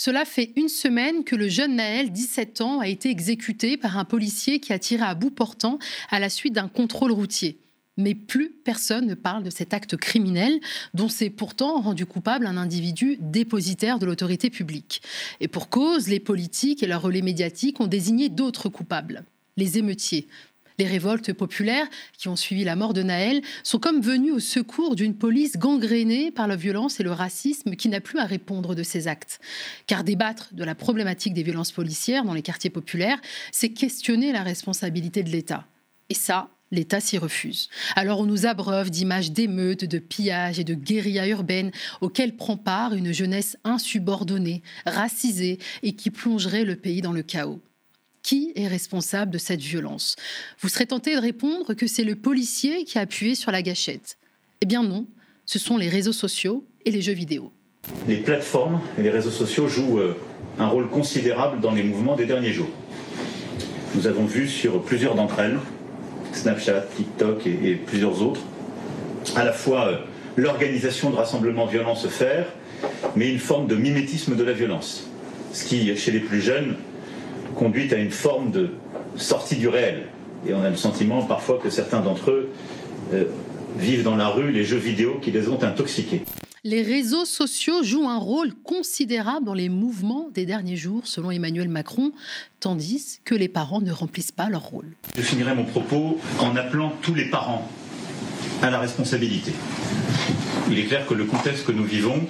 Cela fait une semaine que le jeune Naël, 17 ans, a été exécuté par un policier qui a tiré à bout portant à la suite d'un contrôle routier. Mais plus personne ne parle de cet acte criminel dont s'est pourtant rendu coupable un individu dépositaire de l'autorité publique. Et pour cause, les politiques et leurs relais médiatiques ont désigné d'autres coupables les émeutiers, les révoltes populaires qui ont suivi la mort de Naël sont comme venues au secours d'une police gangrénée par la violence et le racisme qui n'a plus à répondre de ses actes. Car débattre de la problématique des violences policières dans les quartiers populaires, c'est questionner la responsabilité de l'État. Et ça, L'État s'y refuse. Alors on nous abreuve d'images d'émeutes, de pillages et de guérillas urbaines auxquelles prend part une jeunesse insubordonnée, racisée et qui plongerait le pays dans le chaos. Qui est responsable de cette violence? Vous serez tenté de répondre que c'est le policier qui a appuyé sur la gâchette. Eh bien non, ce sont les réseaux sociaux et les jeux vidéo. Les plateformes et les réseaux sociaux jouent euh, un rôle considérable dans les mouvements des derniers jours. Nous avons vu sur plusieurs d'entre elles, Snapchat, TikTok et, plusieurs autres, à la fois euh, l'organisation de rassemblements violents se faire, mais une forme de mimétisme de la violence. Ce qui, chez les plus jeunes, conduit à une forme de sortie du réel. Et on a le sentiment parfois que certains d'entre eux euh, vivent dans la rue les jeux vidéo qui les ont intoxiqués. Les réseaux sociaux jouent un rôle considérable dans les mouvements des derniers jours, selon Emmanuel Macron, tandis que les parents ne remplissent pas leur rôle. Je finirai mon propos en appelant tous les parents à la responsabilité. Il est clair que le contexte que nous vivons,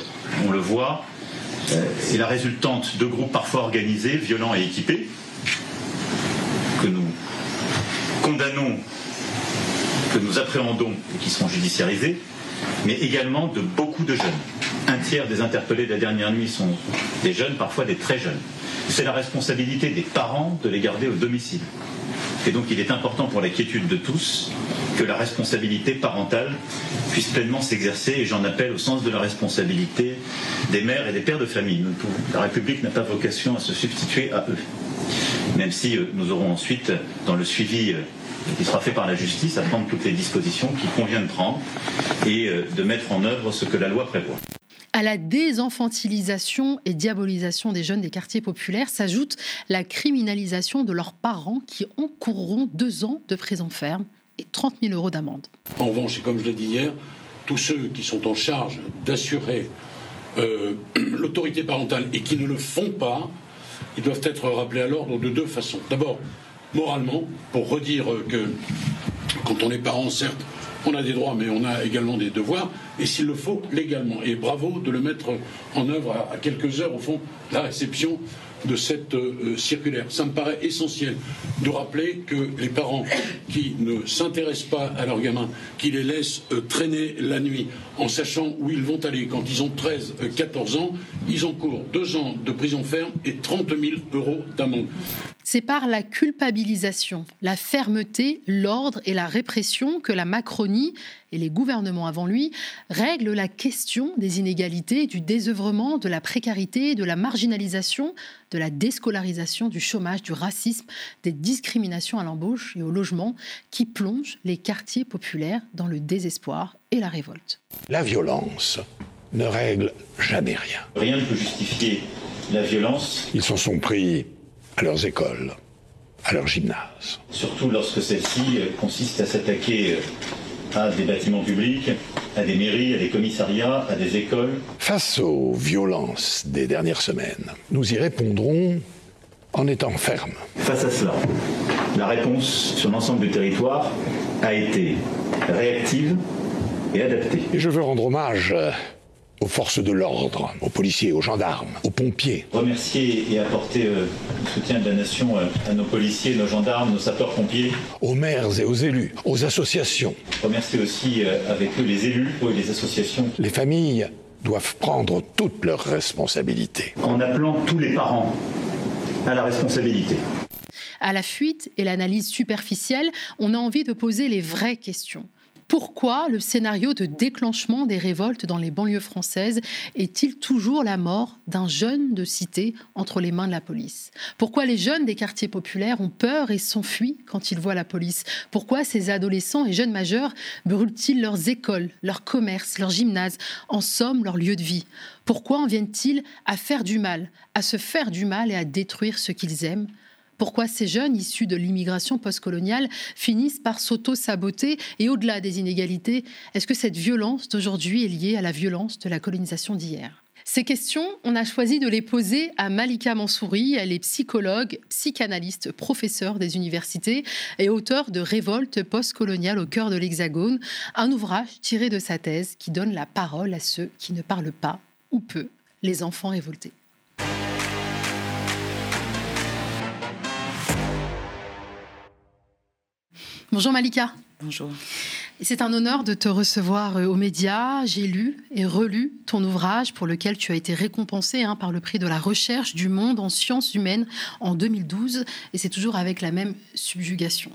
on le voit, est la résultante de groupes parfois organisés, violents et équipés, que nous condamnons, que nous appréhendons et qui sont judiciarisés, mais également de beaucoup de jeunes. Un tiers des interpellés de la dernière nuit sont des jeunes, parfois des très jeunes. C'est la responsabilité des parents de les garder au domicile. Et donc il est important pour la quiétude de tous que la responsabilité parentale puisse pleinement s'exercer et j'en appelle au sens de la responsabilité des mères et des pères de famille. La République n'a pas vocation à se substituer à eux. Même si euh, nous aurons ensuite, dans le suivi euh, qui sera fait par la justice, à prendre toutes les dispositions qu'il convient de prendre et euh, de mettre en œuvre ce que la loi prévoit. À la désenfantilisation et diabolisation des jeunes des quartiers populaires s'ajoute la criminalisation de leurs parents qui encourront deux ans de prison ferme et 30 000 euros d'amende. En revanche, et comme je l'ai dit hier, tous ceux qui sont en charge d'assurer euh, l'autorité parentale et qui ne le font pas, ils doivent être rappelés à l'ordre de deux façons. D'abord, moralement, pour redire que quand on est parent, certes, on a des droits, mais on a également des devoirs, et s'il le faut, légalement. Et bravo de le mettre en œuvre à, quelques heures, au fond, la réception de cette euh, circulaire. Ça me paraît essentiel de rappeler que les parents qui ne s'intéressent pas à leurs gamins, qui les laissent euh, traîner la nuit en sachant où ils vont aller quand ils ont 13, 14 euh, ans, ils encourent deux ans de prison ferme et 30 000 euros d'amende. C'est par la culpabilisation, la fermeté, l'ordre et la répression que la Macronie et les gouvernements avant lui règlent la question des inégalités, du désœuvrement, de la précarité, de la marginalisation, de la déscolarisation, du chômage, du racisme, des discriminations à l'embauche et au logement qui plongent les quartiers populaires dans le désespoir et la révolte. La violence ne règle jamais rien. Rien ne peut justifier la violence. Ils s'en sont pris à leurs écoles, à leurs gymnases. Surtout lorsque celle-ci consiste à s'attaquer à des bâtiments publics, à des mairies, à des commissariats, à des écoles. Face aux violences des dernières semaines, nous y répondrons en étant fermes. Face à cela, la réponse sur l'ensemble du territoire a été réactive et adaptée. Et je veux rendre hommage aux forces de l'ordre, aux policiers, aux gendarmes, aux pompiers. Remercier et apporter euh, le soutien de la nation euh, à nos policiers, nos gendarmes, nos sapeurs-pompiers. Aux maires et aux élus, aux associations. Remercier aussi euh, avec eux les élus et les associations. Les familles doivent prendre toutes leurs responsabilités. En appelant tous les parents à la responsabilité. À la fuite et l'analyse superficielle, on a envie de poser les vraies questions. Pourquoi le scénario de déclenchement des révoltes dans les banlieues françaises est-il toujours la mort d'un jeune de cité entre les mains de la police? Pourquoi les jeunes des quartiers populaires ont peur et s'enfuient quand ils voient la police? Pourquoi ces adolescents et jeunes majeurs brûlent-ils leurs écoles, leurs commerces, leurs gymnases, en somme leur lieu de vie? Pourquoi en viennent-ils à faire du mal, à se faire du mal et à détruire ce qu'ils aiment? Pourquoi ces jeunes issus de l'immigration postcoloniale finissent par s'auto-saboter et au-delà des inégalités, est-ce que cette violence d'aujourd'hui est liée à la violence de la colonisation d'hier? Ces questions, on a choisi de les poser à Malika Mansouri. Elle est psychologue, psychanalyste, professeure des universités et auteure de Révolte postcoloniale au cœur de l'Hexagone, un ouvrage tiré de sa thèse qui donne la parole à ceux qui ne parlent pas ou peu, les enfants révoltés. Bonjour Malika. Bonjour. C'est un honneur de te recevoir euh, aux médias. J'ai lu et relu ton ouvrage pour lequel tu as été récompensé hein, par le prix de la recherche du monde en sciences humaines en 2012 et c'est toujours avec la même subjugation.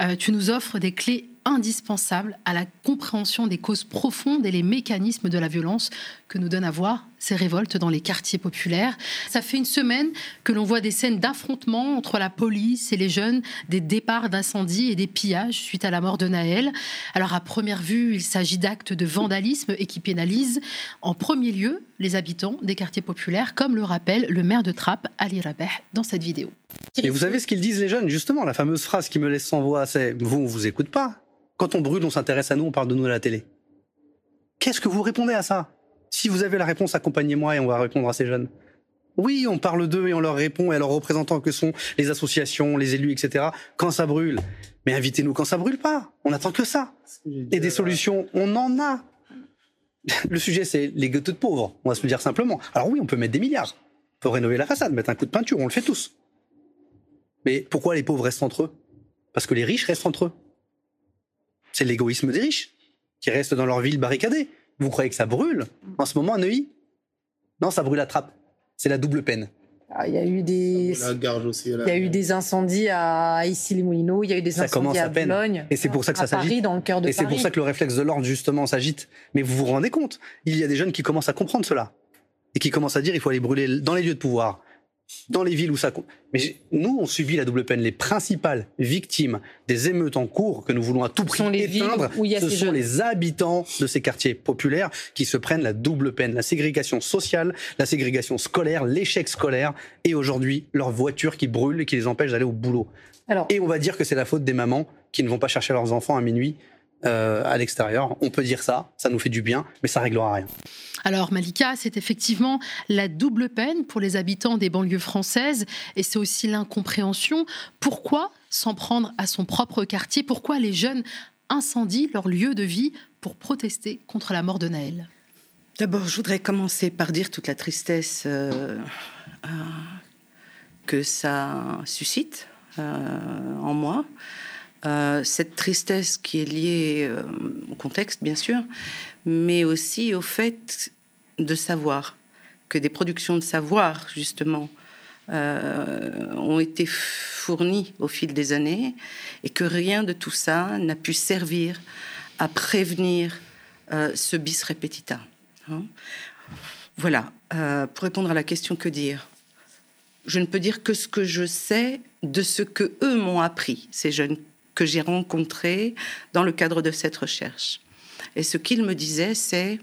Euh, tu nous offres des clés indispensable à la compréhension des causes profondes et les mécanismes de la violence que nous donne à voir ces révoltes dans les quartiers populaires. Ça fait une semaine que l'on voit des scènes d'affrontements entre la police et les jeunes, des départs d'incendies et des pillages suite à la mort de Naël. Alors à première vue, il s'agit d'actes de vandalisme et qui pénalisent en premier lieu les habitants des quartiers populaires, comme le rappelle le maire de Trappes, Ali Rabeh, dans cette vidéo. Et vous savez ce qu'ils disent les jeunes, justement, la fameuse phrase qui me laisse sans voix, c'est « vous, on vous écoute pas ». Quand on brûle, on s'intéresse à nous, on parle de nous à la télé. Qu'est-ce que vous répondez à ça? Si vous avez la réponse, accompagnez-moi et on va répondre à ces jeunes. Oui, on parle d'eux et on leur répond et à leurs représentants que sont les associations, les élus, etc. Quand ça brûle. Mais invitez-nous quand ça brûle pas. On attend que ça. Et des solutions, on en a. Le sujet, c'est les gâteaux de pauvres. On va se le dire simplement. Alors oui, on peut mettre des milliards. pour rénover la façade, mettre un coup de peinture, on le fait tous. Mais pourquoi les pauvres restent entre eux? Parce que les riches restent entre eux. C'est l'égoïsme des riches qui restent dans leur ville barricadée. Vous croyez que ça brûle en ce moment à Neuilly? Non, ça brûle à trappe. C'est la double peine. Ah, il y a eu des, il y a eu des incendies à Issy-les-Moulineaux, il y a eu des incendies à, Boulogne, et c'est pour ça que ça s'agite. dans le cœur de Et c'est pour ça que le réflexe de l'ordre justement s'agite. Mais vous vous rendez compte Il y a des jeunes qui commencent à comprendre cela et qui commencent à dire il faut aller brûler dans les lieux de pouvoir dans les villes où ça compte. Mais nous, on subit la double peine. Les principales victimes des émeutes en cours que nous voulons à tout prix éteindre, ce sont les habitants de ces quartiers populaires qui se prennent la double peine. La ségrégation sociale, la ségrégation scolaire, l'échec scolaire et aujourd'hui leur voiture qui brûle et qui les empêche d'aller au boulot. et on va dire que c'est la faute des mamans qui ne vont pas chercher leurs enfants à minuit euh, à l'extérieur. On peut dire ça, ça nous fait du bien, mais ça réglera rien. Alors Malika, c'est effectivement la double peine pour les habitants des banlieues françaises et c'est aussi l'incompréhension. Pourquoi s'en prendre à son propre quartier? Pourquoi les jeunes incendient leur lieu de vie pour protester contre la mort de Naël? D'abord, je voudrais commencer par dire toute la tristesse euh, euh, que ça suscite en moi. Euh, cette tristesse qui est liée euh, au contexte, bien sûr, mais aussi au fait de savoir que des productions de savoir, justement, euh, ont été fournies au fil des années et que rien de tout ça n'a pu servir à prévenir ce bis repetita. Hein. voilà, pour répondre à la question que dire? Je ne peux dire que ce que je sais de ce que eux m'ont appris, ces jeunes que j'ai rencontrés dans le cadre de cette recherche. Et ce qu'ils me disaient, c'est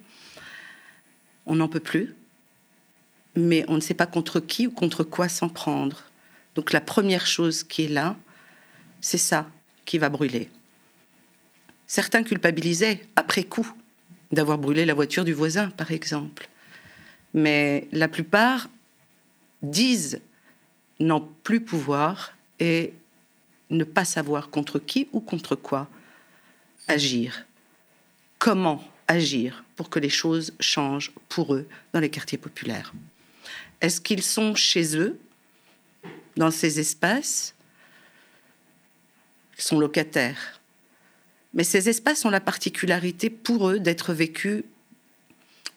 on n'en peut plus, mais on ne sait pas contre qui ou contre quoi s'en prendre. Donc la première chose qui est là, c'est ça qui va brûler. Certains culpabilisaient après coup d'avoir brûlé la voiture du voisin, par exemple. Mais la plupart disent n'en plus pouvoir et ne pas savoir contre qui ou contre quoi agir. Comment agir pour que les choses changent pour eux dans les quartiers populaires? Est-ce qu'ils sont chez eux, dans ces espaces? Ils sont locataires. Mais ces espaces ont la particularité pour eux d'être vécus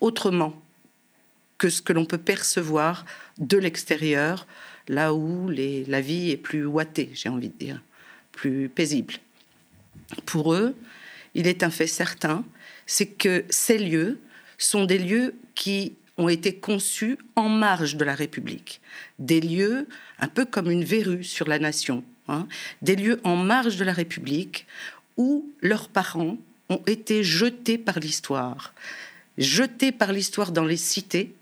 autrement que ce que l'on peut percevoir de l'extérieur là où la vie est plus ouatée, j'ai envie de dire, plus paisible. Pour eux, il est un fait certain, c'est que ces lieux sont des lieux qui ont été conçus en marge de la République. Des lieux un peu comme une verrue sur la nation. Hein. Des lieux en marge de la République où leurs parents ont été jetés par l'histoire. Jetés par l'histoire dans les cités,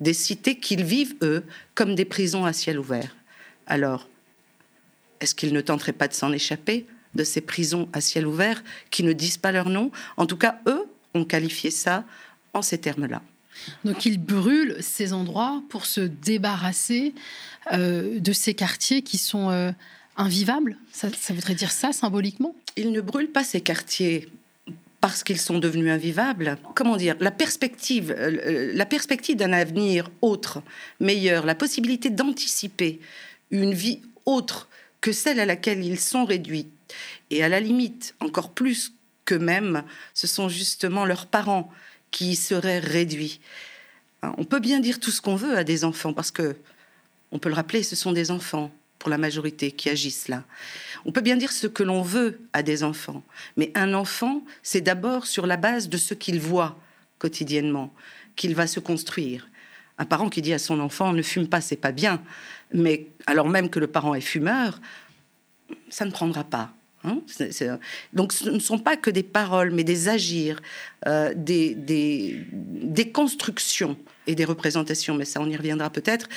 des cités qu'ils vivent, eux, comme des prisons à ciel ouvert. Alors, est-ce qu'ils ne tenteraient pas de s'en échapper de ces prisons à ciel ouvert qui ne disent pas leur nom? En tout cas, eux ont qualifié ça en ces termes-là. Donc ils brûlent ces endroits pour se débarrasser euh, de ces quartiers qui sont euh, invivables? Ça, voudrait dire ça symboliquement? Ils ne brûlent pas ces quartiers parce qu'ils sont devenus invivables. Comment dire La perspective, euh, la perspective d'un avenir autre, meilleur, la possibilité d'anticiper une vie autre que celle à laquelle ils sont réduits, et à la limite, encore plus qu'eux-mêmes, ce sont justement leurs parents qui seraient réduits. Hein, on peut bien dire tout ce qu'on veut à des enfants, parce que, on peut le rappeler, ce sont des enfants, pour la majorité, qui agissent là. On peut bien dire ce que l'on veut à des enfants, mais un enfant, c'est d'abord sur la base de ce qu'il voit quotidiennement qu'il va se construire. Un parent qui dit à son enfant ne fume pas, c'est pas bien, mais alors même que le parent est fumeur, ça ne prendra pas. Hein, donc ce ne sont pas que des paroles, mais des agirs, euh, des, constructions et des représentations, mais ça on y reviendra peut-être.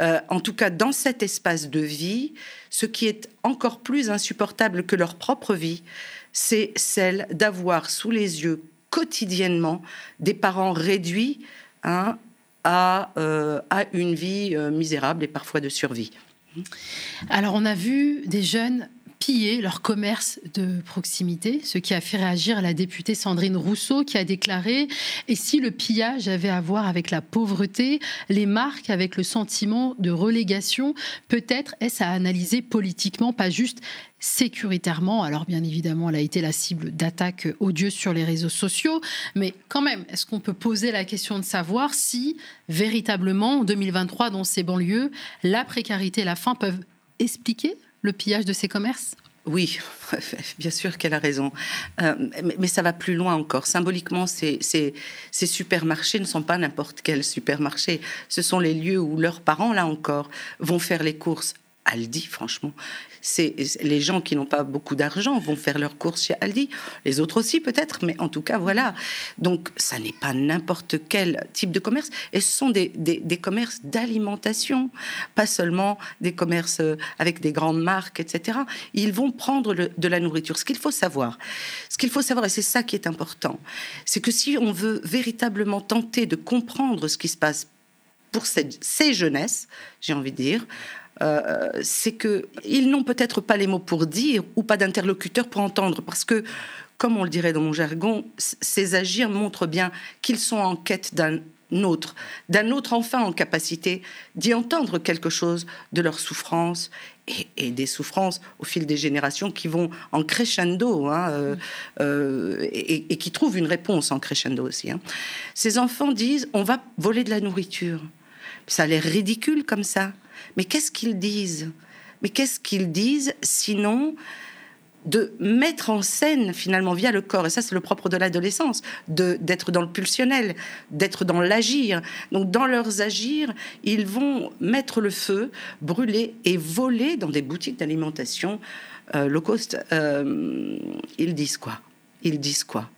Euh, en tout cas, dans cet espace de vie, ce qui est encore plus insupportable que leur propre vie, c'est celle d'avoir sous les yeux quotidiennement des parents réduits hein, à, euh, à une vie misérable et parfois de survie. Alors on a vu des jeunes piller leur commerce de proximité, ce qui a fait réagir la députée Sandrine Rousseau qui a déclaré Et si le pillage avait à voir avec la pauvreté, les marques avec le sentiment de relégation, peut-être est-ce à analyser politiquement, pas juste sécuritairement? Alors bien évidemment, elle a été la cible d'attaques odieuses sur les réseaux sociaux, mais quand même, est-ce qu'on peut poser la question de savoir si véritablement, en 2023, dans ces banlieues, la précarité et la faim peuvent expliquer le pillage de ces commerces? Oui, bien sûr qu'elle a raison. Euh, mais, ça va plus loin encore. Symboliquement, ces, ces, supermarchés ne sont pas n'importe quel supermarché. Ce sont les lieux où leurs parents, là encore, vont faire les courses. Aldi, franchement, c'est les gens qui n'ont pas beaucoup d'argent vont faire leurs courses chez Aldi, les autres aussi peut-être, mais en tout cas voilà. Donc ça n'est pas n'importe quel type de commerce, et ce sont des, commerces d'alimentation, pas seulement des commerces euh, avec des grandes marques, etc. Ils vont prendre de la nourriture. Ce qu'il faut savoir, ce qu'il faut savoir, et c'est ça qui est important, c'est que si on veut véritablement tenter de comprendre ce qui se passe pour ces jeunesses, j'ai envie de dire, euh, c'est que ils n'ont peut-être pas les mots pour dire ou pas d'interlocuteur pour entendre, parce que, comme on le dirait dans mon jargon, ces agirs montrent bien qu'ils sont en quête d'un autre, d'un autre enfin en capacité d'y entendre quelque chose de leur souffrance et, des souffrances au fil des générations qui vont en crescendo hein, euh, euh, et, qui trouvent une réponse en crescendo aussi. Hein. Ces enfants disent on va voler de la nourriture. Ça a l'air ridicule comme ça. Mais qu'est-ce qu'ils disent? Mais qu'est-ce qu'ils disent sinon de mettre en scène finalement via le corps, et ça c'est le propre de l'adolescence, d'être dans le pulsionnel, d'être dans l'agir. Donc dans leurs agirs, ils vont mettre le feu, brûler et voler dans des boutiques d'alimentation euh, low cost. Euh, ils disent quoi? Ils disent quoi?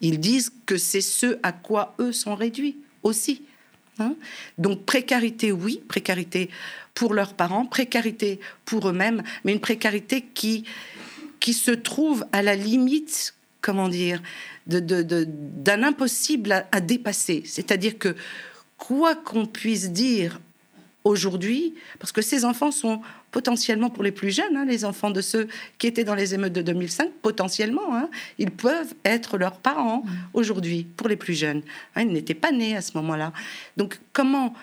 Ils disent que c'est ce à quoi eux sont réduits aussi. Hein? Donc précarité, oui, précarité pour leurs parents, précarité pour eux-mêmes, mais une précarité qui, qui se trouve à la limite, comment dire, d'un de, impossible à dépasser. C'est-à-dire que quoi qu'on puisse dire aujourd'hui, parce que ces enfants sont potentiellement pour les plus jeunes, hein, les enfants de ceux qui étaient dans les émeutes de 2005, potentiellement, hein, ils peuvent être leurs parents mmh. aujourd'hui, pour les plus jeunes. Hein, ils n'étaient pas nés à ce moment-là. Donc comment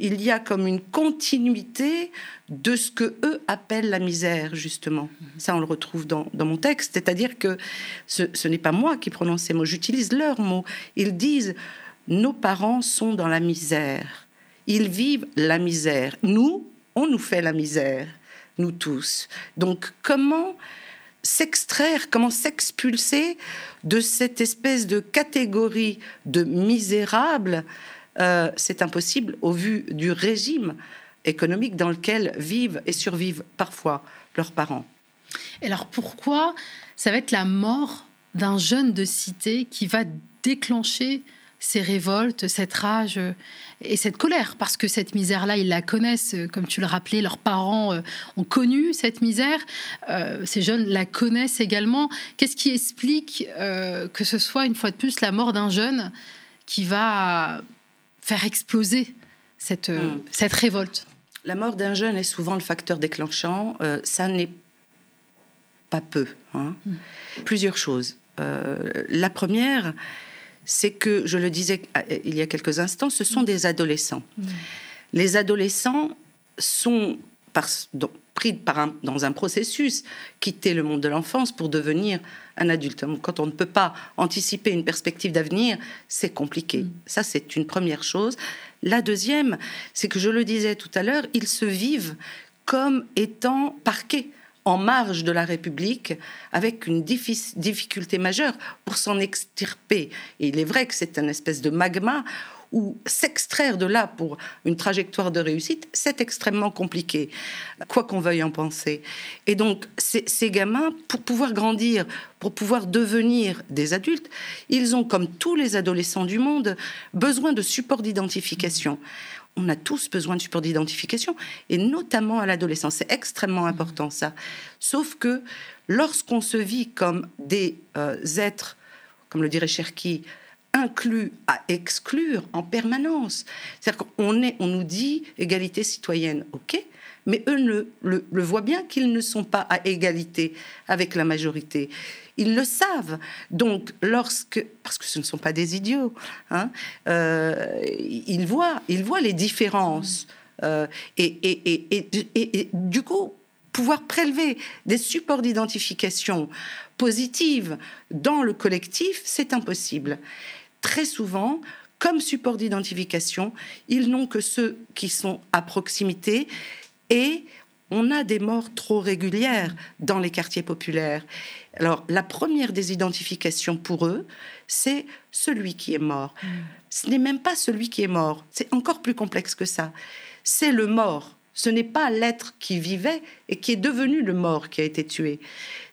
il y a comme une continuité de ce que eux appellent la misère, justement. Mmh. Ça, on le retrouve dans, mon texte. C'est-à-dire que ce, ce n'est pas moi qui prononce ces mots, j'utilise leurs mots. Ils disent, nos parents sont dans la misère ils vivent la misère. Nous, on nous fait la misère, nous tous. Donc comment s'extraire, comment s'expulser de cette espèce de catégorie de misérables, euh, c'est impossible au vu du régime économique dans lequel vivent et survivent parfois leurs parents. alors pourquoi ça va être la mort d'un jeune de cité qui va déclencher ces révoltes, cette rage euh, et cette colère, parce que cette misère-là, ils la connaissent, euh, comme tu le rappelais, leurs parents euh, ont connu cette misère, ces jeunes la connaissent également. Qu'est-ce qui explique que ce soit une fois de plus la mort d'un jeune qui va faire exploser cette, hmm. cette révolte La mort d'un jeune est souvent le facteur déclenchant, ça n'est pas peu. Hein. Hmm. Plusieurs choses. la première, c'est que, je le disais euh, il y a quelques instants, ce sont des adolescents. Les adolescents sont pris dans un processus, quitter le monde de l'enfance pour devenir un adulte. Quand on ne peut pas anticiper une perspective d'avenir, c'est compliqué. Mm. Ça, c'est une première chose. La deuxième, c'est que je le disais tout à l'heure, ils se vivent comme étant parqués en marge de la République avec une difficulté majeure pour s'en extirper. Et il est vrai que c'est un espèce de magma où s'extraire de là pour une trajectoire de réussite, c'est extrêmement compliqué, quoi qu'on veuille en penser. Et donc, ces, ces, gamins, pour pouvoir grandir, pour pouvoir devenir des adultes, ils ont, comme tous les adolescents du monde, besoin de support d'identification on a tous besoin de support d'identification, et notamment à l'adolescence. C'est extrêmement important ça. Sauf que lorsqu'on se vit comme des euh, êtres, comme le dirait Cherki, inclus à exclure en permanence, c'est-à-dire qu'on on nous dit égalité citoyenne, ok, mais eux ne, le, voient bien qu'ils ne sont pas à égalité avec la majorité. Ils le savent. Donc, lorsque, parce que ce ne sont pas des idiots, hein, euh, ils, voient, les différences. Euh, et, et, du coup, pouvoir prélever des supports d'identification positive dans le collectif, c'est impossible. Très souvent, comme support d'identification, ils n'ont que ceux qui sont à proximité et on a des morts trop régulières dans les quartiers populaires. Alors, la première des identifications pour eux, c'est celui qui est mort. Mm. Ce n'est même pas celui qui est mort, c'est encore plus complexe que ça. C'est le mort. Ce n'est pas l'être qui vivait et qui est devenu le mort qui a été tué.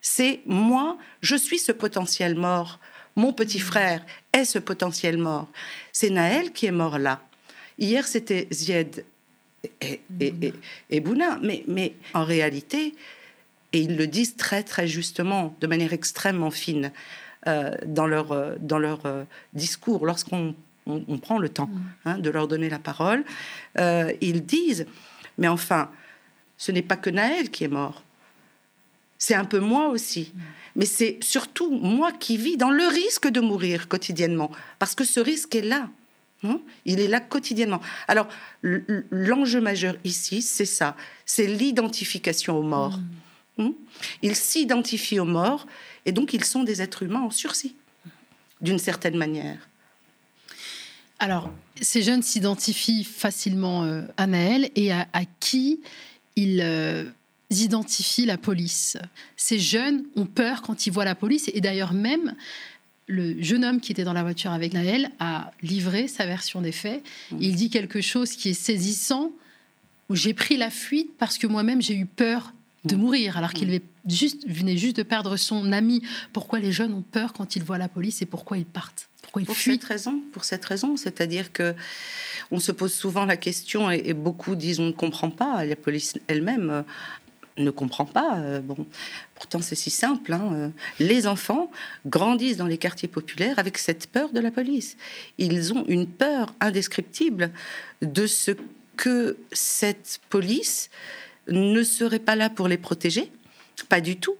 C'est moi, je suis ce potentiel mort. Mon petit mm. frère est ce potentiel mort? C'est Naël qui est mort là. Hier, c'était Zied et, et, Bouna. Mais, mais en réalité, et ils le disent très très justement, de manière extrêmement fine, euh, dans leur, euh, dans leur euh, discours, lorsqu'on on, prend le temps mm. hein, de leur donner la parole, ils disent, mais enfin, ce n'est pas que Naël qui est mort, c'est un peu moi aussi. Mais c'est surtout moi qui vis dans le risque de mourir quotidiennement, parce que ce risque est là. Hein, il est là quotidiennement. Alors, l'enjeu majeur ici, c'est ça, c'est l'identification aux morts. Mm. Hein, ils s'identifient aux morts et donc ils sont des êtres humains en sursis, d'une certaine manière. Alors, ces jeunes s'identifient facilement euh, à Naël et à, qui ils euh, identifient la police. Ces jeunes ont peur quand ils voient la police et d'ailleurs même le jeune homme qui était dans la voiture avec Naël a livré sa version des faits. Mmh. Il dit quelque chose qui est saisissant. J'ai pris la fuite parce que moi-même j'ai eu peur de mmh. mourir, alors qu'il mmh. venait juste de perdre son ami. Pourquoi les jeunes ont peur quand ils voient la police et pourquoi ils partent? Pourquoi ils pour fuient? cette raison, Pour cette raison, c'est-à-dire que on se pose souvent la question et, et beaucoup disent on ne comprend pas. La police elle-même ne comprend pas. Euh, bon, pourtant c'est si simple. Hein, euh. les enfants grandissent dans les quartiers populaires avec cette peur de la police. Ils ont une peur indescriptible de ce que cette police ne serait pas là pour les protéger, pas du tout.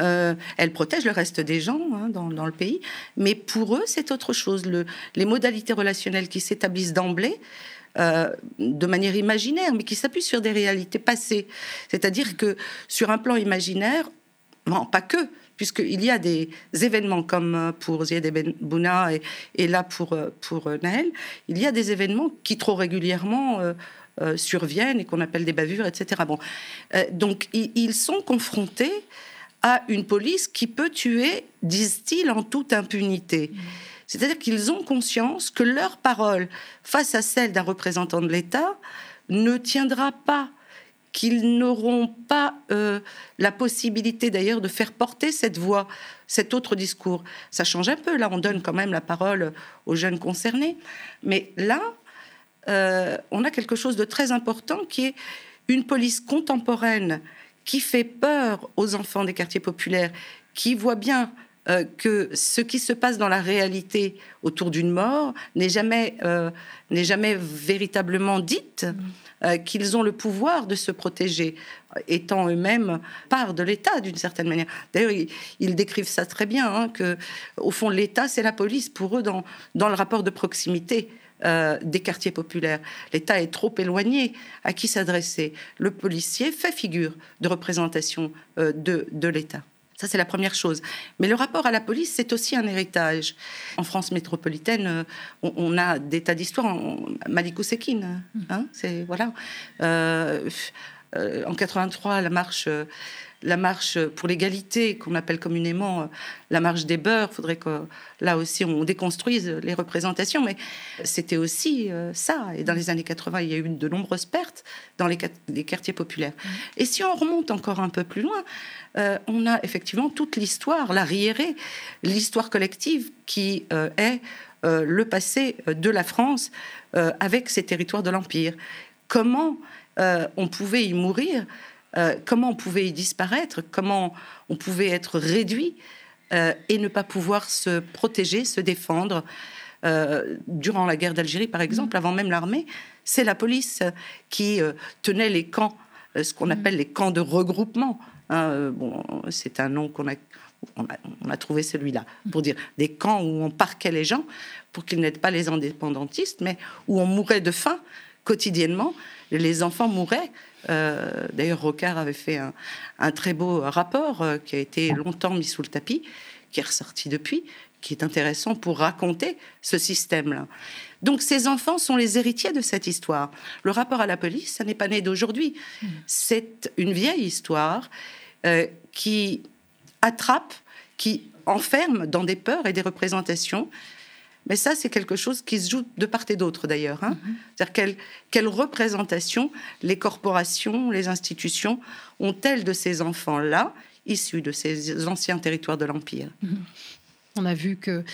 Euh, elle protège le reste des gens hein, dans, dans, le pays, mais pour eux, c'est autre chose. Le, les modalités relationnelles qui s'établissent d'emblée euh, de manière imaginaire, mais qui s'appuie sur des réalités passées. C'est-à-dire que sur un plan imaginaire, bon, pas que, puisqu'il y a des événements comme euh, pour Ziad Ben Bouna et, là pour, euh, pour Naël, il y a des événements qui trop régulièrement surviennent et qu'on appelle des bavures, etc. Bon, donc ils sont confrontés à une police qui peut tuer, disent-ils, en toute impunité. C'est-à-dire qu'ils ont conscience que leur parole face à celle d'un représentant de l'État ne tiendra pas qu'ils n'auront pas euh, la possibilité d'ailleurs de faire porter cette voix, cet autre discours. Ça change un peu, là on donne quand même la parole aux jeunes concernés, mais là euh, on a quelque chose de très important qui est une police contemporaine qui fait peur aux enfants des quartiers populaires, qui voit bien euh, que ce qui se passe dans la réalité autour d'une mort n'est jamais, n'est jamais véritablement dite. Mmh. Euh, qu'ils ont le pouvoir de se protéger, étant eux-mêmes part de l'État d'une certaine manière. D'ailleurs, ils, décrivent ça très bien, hein, que au fond l'État c'est la police pour eux dans, dans le rapport de proximité. Euh, des quartiers populaires. L'État est trop éloigné à qui s'adresser. Le policier fait figure de représentation euh, de, de l'État. Ça, c'est la première chose. Mais le rapport à la police, c'est aussi un héritage. En France métropolitaine, euh, on, a des tas d'histoires. Malikou Sekine, hein, c'est voilà. Euh, euh, en 83, la marche la marche pour l'égalité, qu'on appelle communément euh, la marche des beurs. Il faudrait que là aussi on déconstruise les représentations, mais c'était aussi euh, ça. Et dans les années 80, il y a eu de nombreuses pertes dans les, quartiers populaires. Et si on remonte encore un peu plus loin, euh, on a effectivement toute l'histoire, l'arriéré, l'histoire collective qui est le passé de la France avec ses territoires de l'Empire. Comment on pouvait y mourir. Euh, comment on pouvait y disparaître, comment on pouvait être réduit euh, et ne pas pouvoir se protéger, se défendre. Euh, durant la guerre d'Algérie, par exemple, avant même l'armée, c'est la police qui tenait les camps, ce qu'on appelle les camps de regroupement. Hein, bon, c'est un nom qu'on a on a, trouvé celui-là, pour dire des camps où on parquait les gens pour qu'ils n'aident pas les indépendantistes, mais où on mourait de faim quotidiennement. Les enfants mouraient euh, d'ailleurs, Rocard avait fait un, très beau rapport euh, qui a été longtemps mis sous le tapis, qui est ressorti depuis, qui est intéressant pour raconter ce système-là. Donc ces enfants sont les héritiers de cette histoire. Le rapport à la police, ça n'est pas né d'aujourd'hui. C'est une vieille histoire euh, qui attrape, qui enferme dans des peurs et des représentations mais ça, c'est quelque chose qui se joue de part et d'autre d'ailleurs. Hein. Mm-hmm. C'est-à-dire quelle, représentation les corporations, les institutions ont-elles de ces enfants-là, issus de ces anciens territoires de l'Empire? Mm-hmm. On a vu que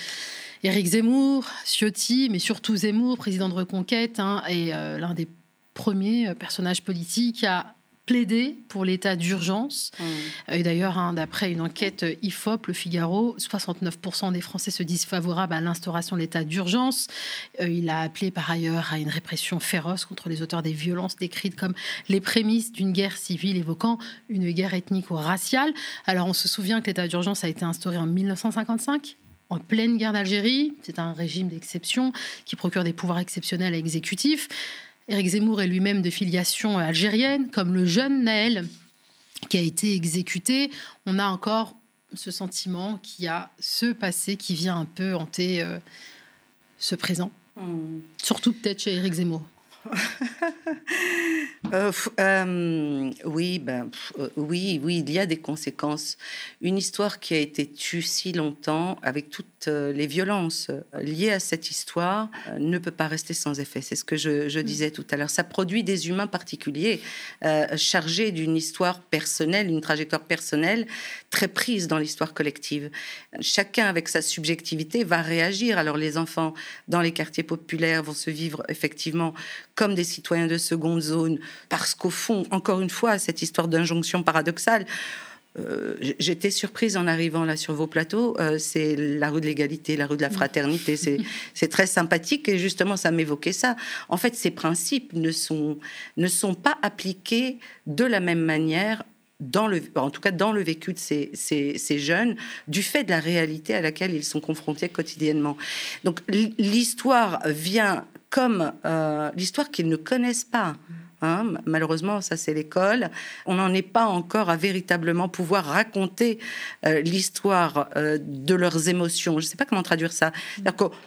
Éric Zemmour, Ciotti, mais surtout Zemmour, président de Reconquête, hein, est euh, l'un des premiers euh, personnages politiques à plaider pour l'état d'urgence. Mmh. Et d'ailleurs, hein, d'après une enquête IFOP, Le Figaro, 69% des Français se disent favorables à l'instauration de l'état d'urgence. Euh, il a appelé par ailleurs à une répression féroce contre les auteurs des violences décrites comme les prémices d'une guerre civile évoquant une guerre ethnique ou raciale. Alors on se souvient que l'état d'urgence a été instauré en 1955 en pleine guerre d'Algérie. C'est un régime d'exception qui procure des pouvoirs exceptionnels à l'exécutif. Éric Zemmour est lui-même de filiation algérienne, comme le jeune Naël qui a été exécuté. On a encore ce sentiment qu'il y a ce passé qui vient un peu hanter euh, ce présent. Hmm. Surtout peut-être chez Éric Zemmour. Euh, euh, oui, ben, euh, oui, oui, il y a des conséquences. Une histoire qui a été tue si longtemps, avec toutes les violences liées à cette histoire, ne peut pas rester sans effet. C'est ce que je, je, mm. disais tout à l'heure. Ça produit des humains particuliers, chargés d'une histoire personnelle, une trajectoire personnelle très prise dans l'histoire collective. Chacun, avec sa subjectivité, va réagir. Alors les enfants dans les quartiers populaires vont se vivre effectivement comme des citoyens de seconde zone, parce qu'au fond, encore une fois, cette histoire d'injonction paradoxale, euh, J'étais surprise en arrivant là sur vos plateaux. Euh, c'est la rue de l'égalité, la rue de la fraternité. C'est très sympathique et justement, ça m'évoquait ça. En fait, ces principes ne sont, ne sont pas appliqués de la même manière dans le, en tout cas dans le vécu de ces, ces, ces, jeunes, du fait de la réalité à laquelle ils sont confrontés quotidiennement. Donc l'histoire vient comme euh, l'histoire qu'ils ne connaissent pas Hein. Malheureusement, ça c'est l'école. On n'en est pas encore à véritablement pouvoir raconter euh, l'histoire euh, de leurs émotions. Je ne sais pas comment traduire ça.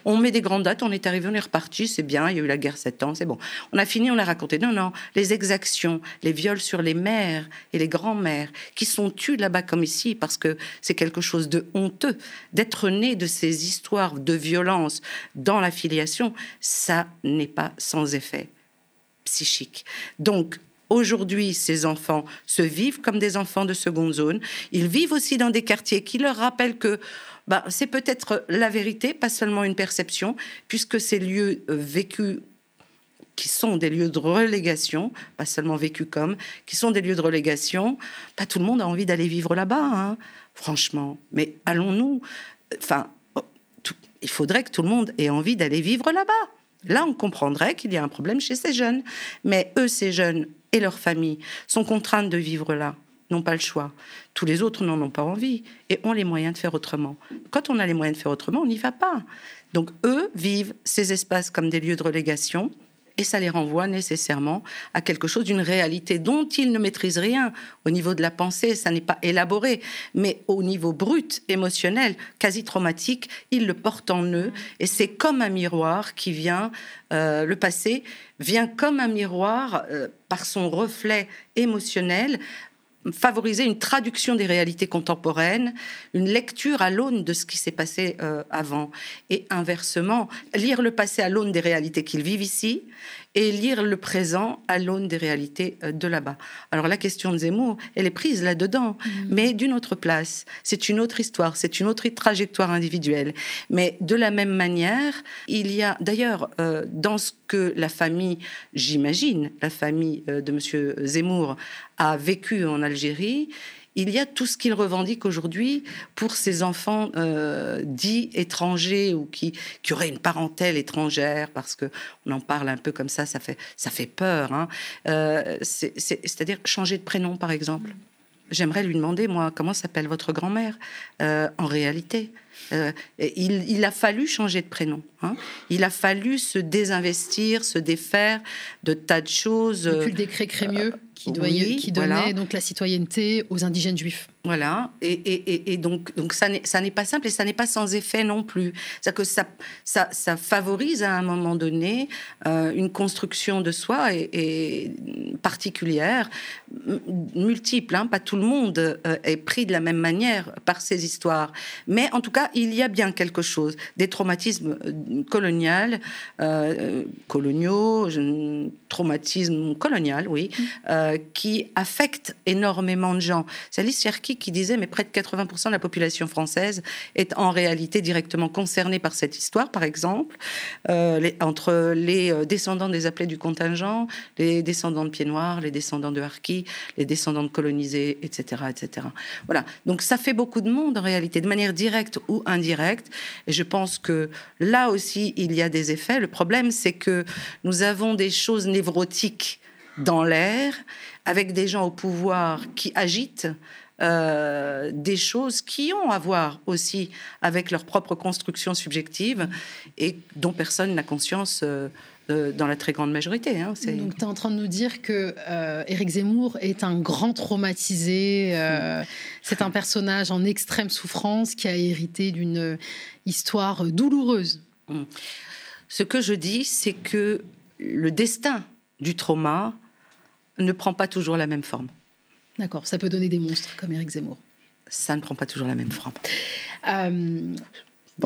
On met des grandes dates, on est arrivé, on est reparti, c'est bien, il y a eu la guerre sept ans, c'est bon. On a fini, on a raconté. Non, non, les exactions, les viols sur les mères et les grands-mères qui sont tues là-bas comme ici parce que c'est quelque chose de honteux d'être né de ces histoires de violence dans la filiation, ça n'est pas sans effet psychique. Donc, Aujourd'hui, ces enfants se vivent comme des enfants de seconde zone. Ils vivent aussi dans des quartiers qui leur rappellent que bah, c'est peut-être la vérité, pas seulement une perception, puisque ces lieux euh, vécus qui sont des lieux de relégation, pas seulement vécus comme, qui sont des lieux de relégation, pas tout le monde a envie d'aller vivre là-bas, hein, franchement. Mais allons-nous, enfin, oh, il faudrait que tout le monde ait envie d'aller vivre là-bas. Là, on comprendrait qu'il y a un problème chez ces jeunes. Mais eux, ces jeunes et leurs familles sont contraintes de vivre là, n'ont pas le choix. Tous les autres n'en ont pas envie et ont les moyens de faire autrement. Quand on a les moyens de faire autrement, on n'y va pas. Donc eux vivent ces espaces comme des lieux de relégation et ça les renvoie nécessairement à quelque chose d'une réalité dont ils ne maîtrisent rien. Au niveau de la pensée, ça n'est pas élaboré, mais au niveau brut, émotionnel, quasi traumatique, ils le portent en eux. Et c'est comme un miroir qui vient, euh, le passé vient comme un miroir euh, par son reflet émotionnel favoriser une traduction des réalités contemporaines, une lecture à l'aune de ce qui s'est passé euh, avant. Et inversement, lire le passé à l'aune des réalités qu'ils vivent ici et lire le présent à l'aune des réalités euh, de là-bas. Alors la question de Zemmour, elle est prise là-dedans, mmh. mais d'une autre place. C'est une autre histoire, c'est une autre trajectoire individuelle. Mais de la même manière, il y a d'ailleurs euh, dans ce que la famille, j'imagine, la famille euh, de Monsieur Zemmour a vécu en Algérie, il y a tout ce qu'il revendique aujourd'hui pour ces enfants euh, dits étrangers ou qui, qui auraient une parentèle étrangère, parce que on en parle un peu comme ça, ça fait, ça fait peur. Hein. Euh, c'est-à-dire changer de prénom, par exemple. J'aimerais lui demander, moi, comment s'appelle votre grand-mère? Euh, en réalité il, a fallu changer de prénom. Hein. Il a fallu se désinvestir, se défaire de tas de choses. Depuis le décret Crémieux qui, qui donnait donc la citoyenneté aux indigènes juifs. Voilà, et, donc, donc ça n'est pas simple et ça n'est pas sans effet non plus. C'est-à-dire que ça, ça, favorise à un moment donné euh, une construction de soi et, particulière, multiple. Hein. pas tout le monde euh, est pris de la même manière par ces histoires. Mais en tout cas, il y a bien quelque chose, des traumatismes euh, coloniaux, coloniaux, traumatisme colonial, oui, mm. qui affectent énormément de gens. C'est Alice Cherki qui disait mais près de 80% de la population française est en réalité directement concernée par cette histoire, par exemple, euh, entre les euh, descendants des appelés du contingent, les descendants de Pieds Noirs, les descendants de Les descendants de colonisés, etc., etc. Voilà. Donc ça fait beaucoup de monde en réalité, de manière directe ou indirecte. Et je pense que là aussi il y a des effets. Le problème c'est que nous avons des choses névrotiques dans l'air, avec des gens au pouvoir qui agitent euh, des choses qui ont à voir aussi avec leur propre construction subjective et dont personne n'a conscience. Euh, euh, dans la très grande majorité. Hein, Donc, tu es en train de nous dire que Éric Zemmour est un grand traumatisé. c'est un personnage en extrême souffrance qui a hérité d'une histoire douloureuse. Hum. Ce que je dis, c'est que le destin du trauma ne prend pas toujours la même forme. D'accord, ça peut donner des monstres comme Eric Zemmour. Ça ne prend pas toujours la même forme. Euh,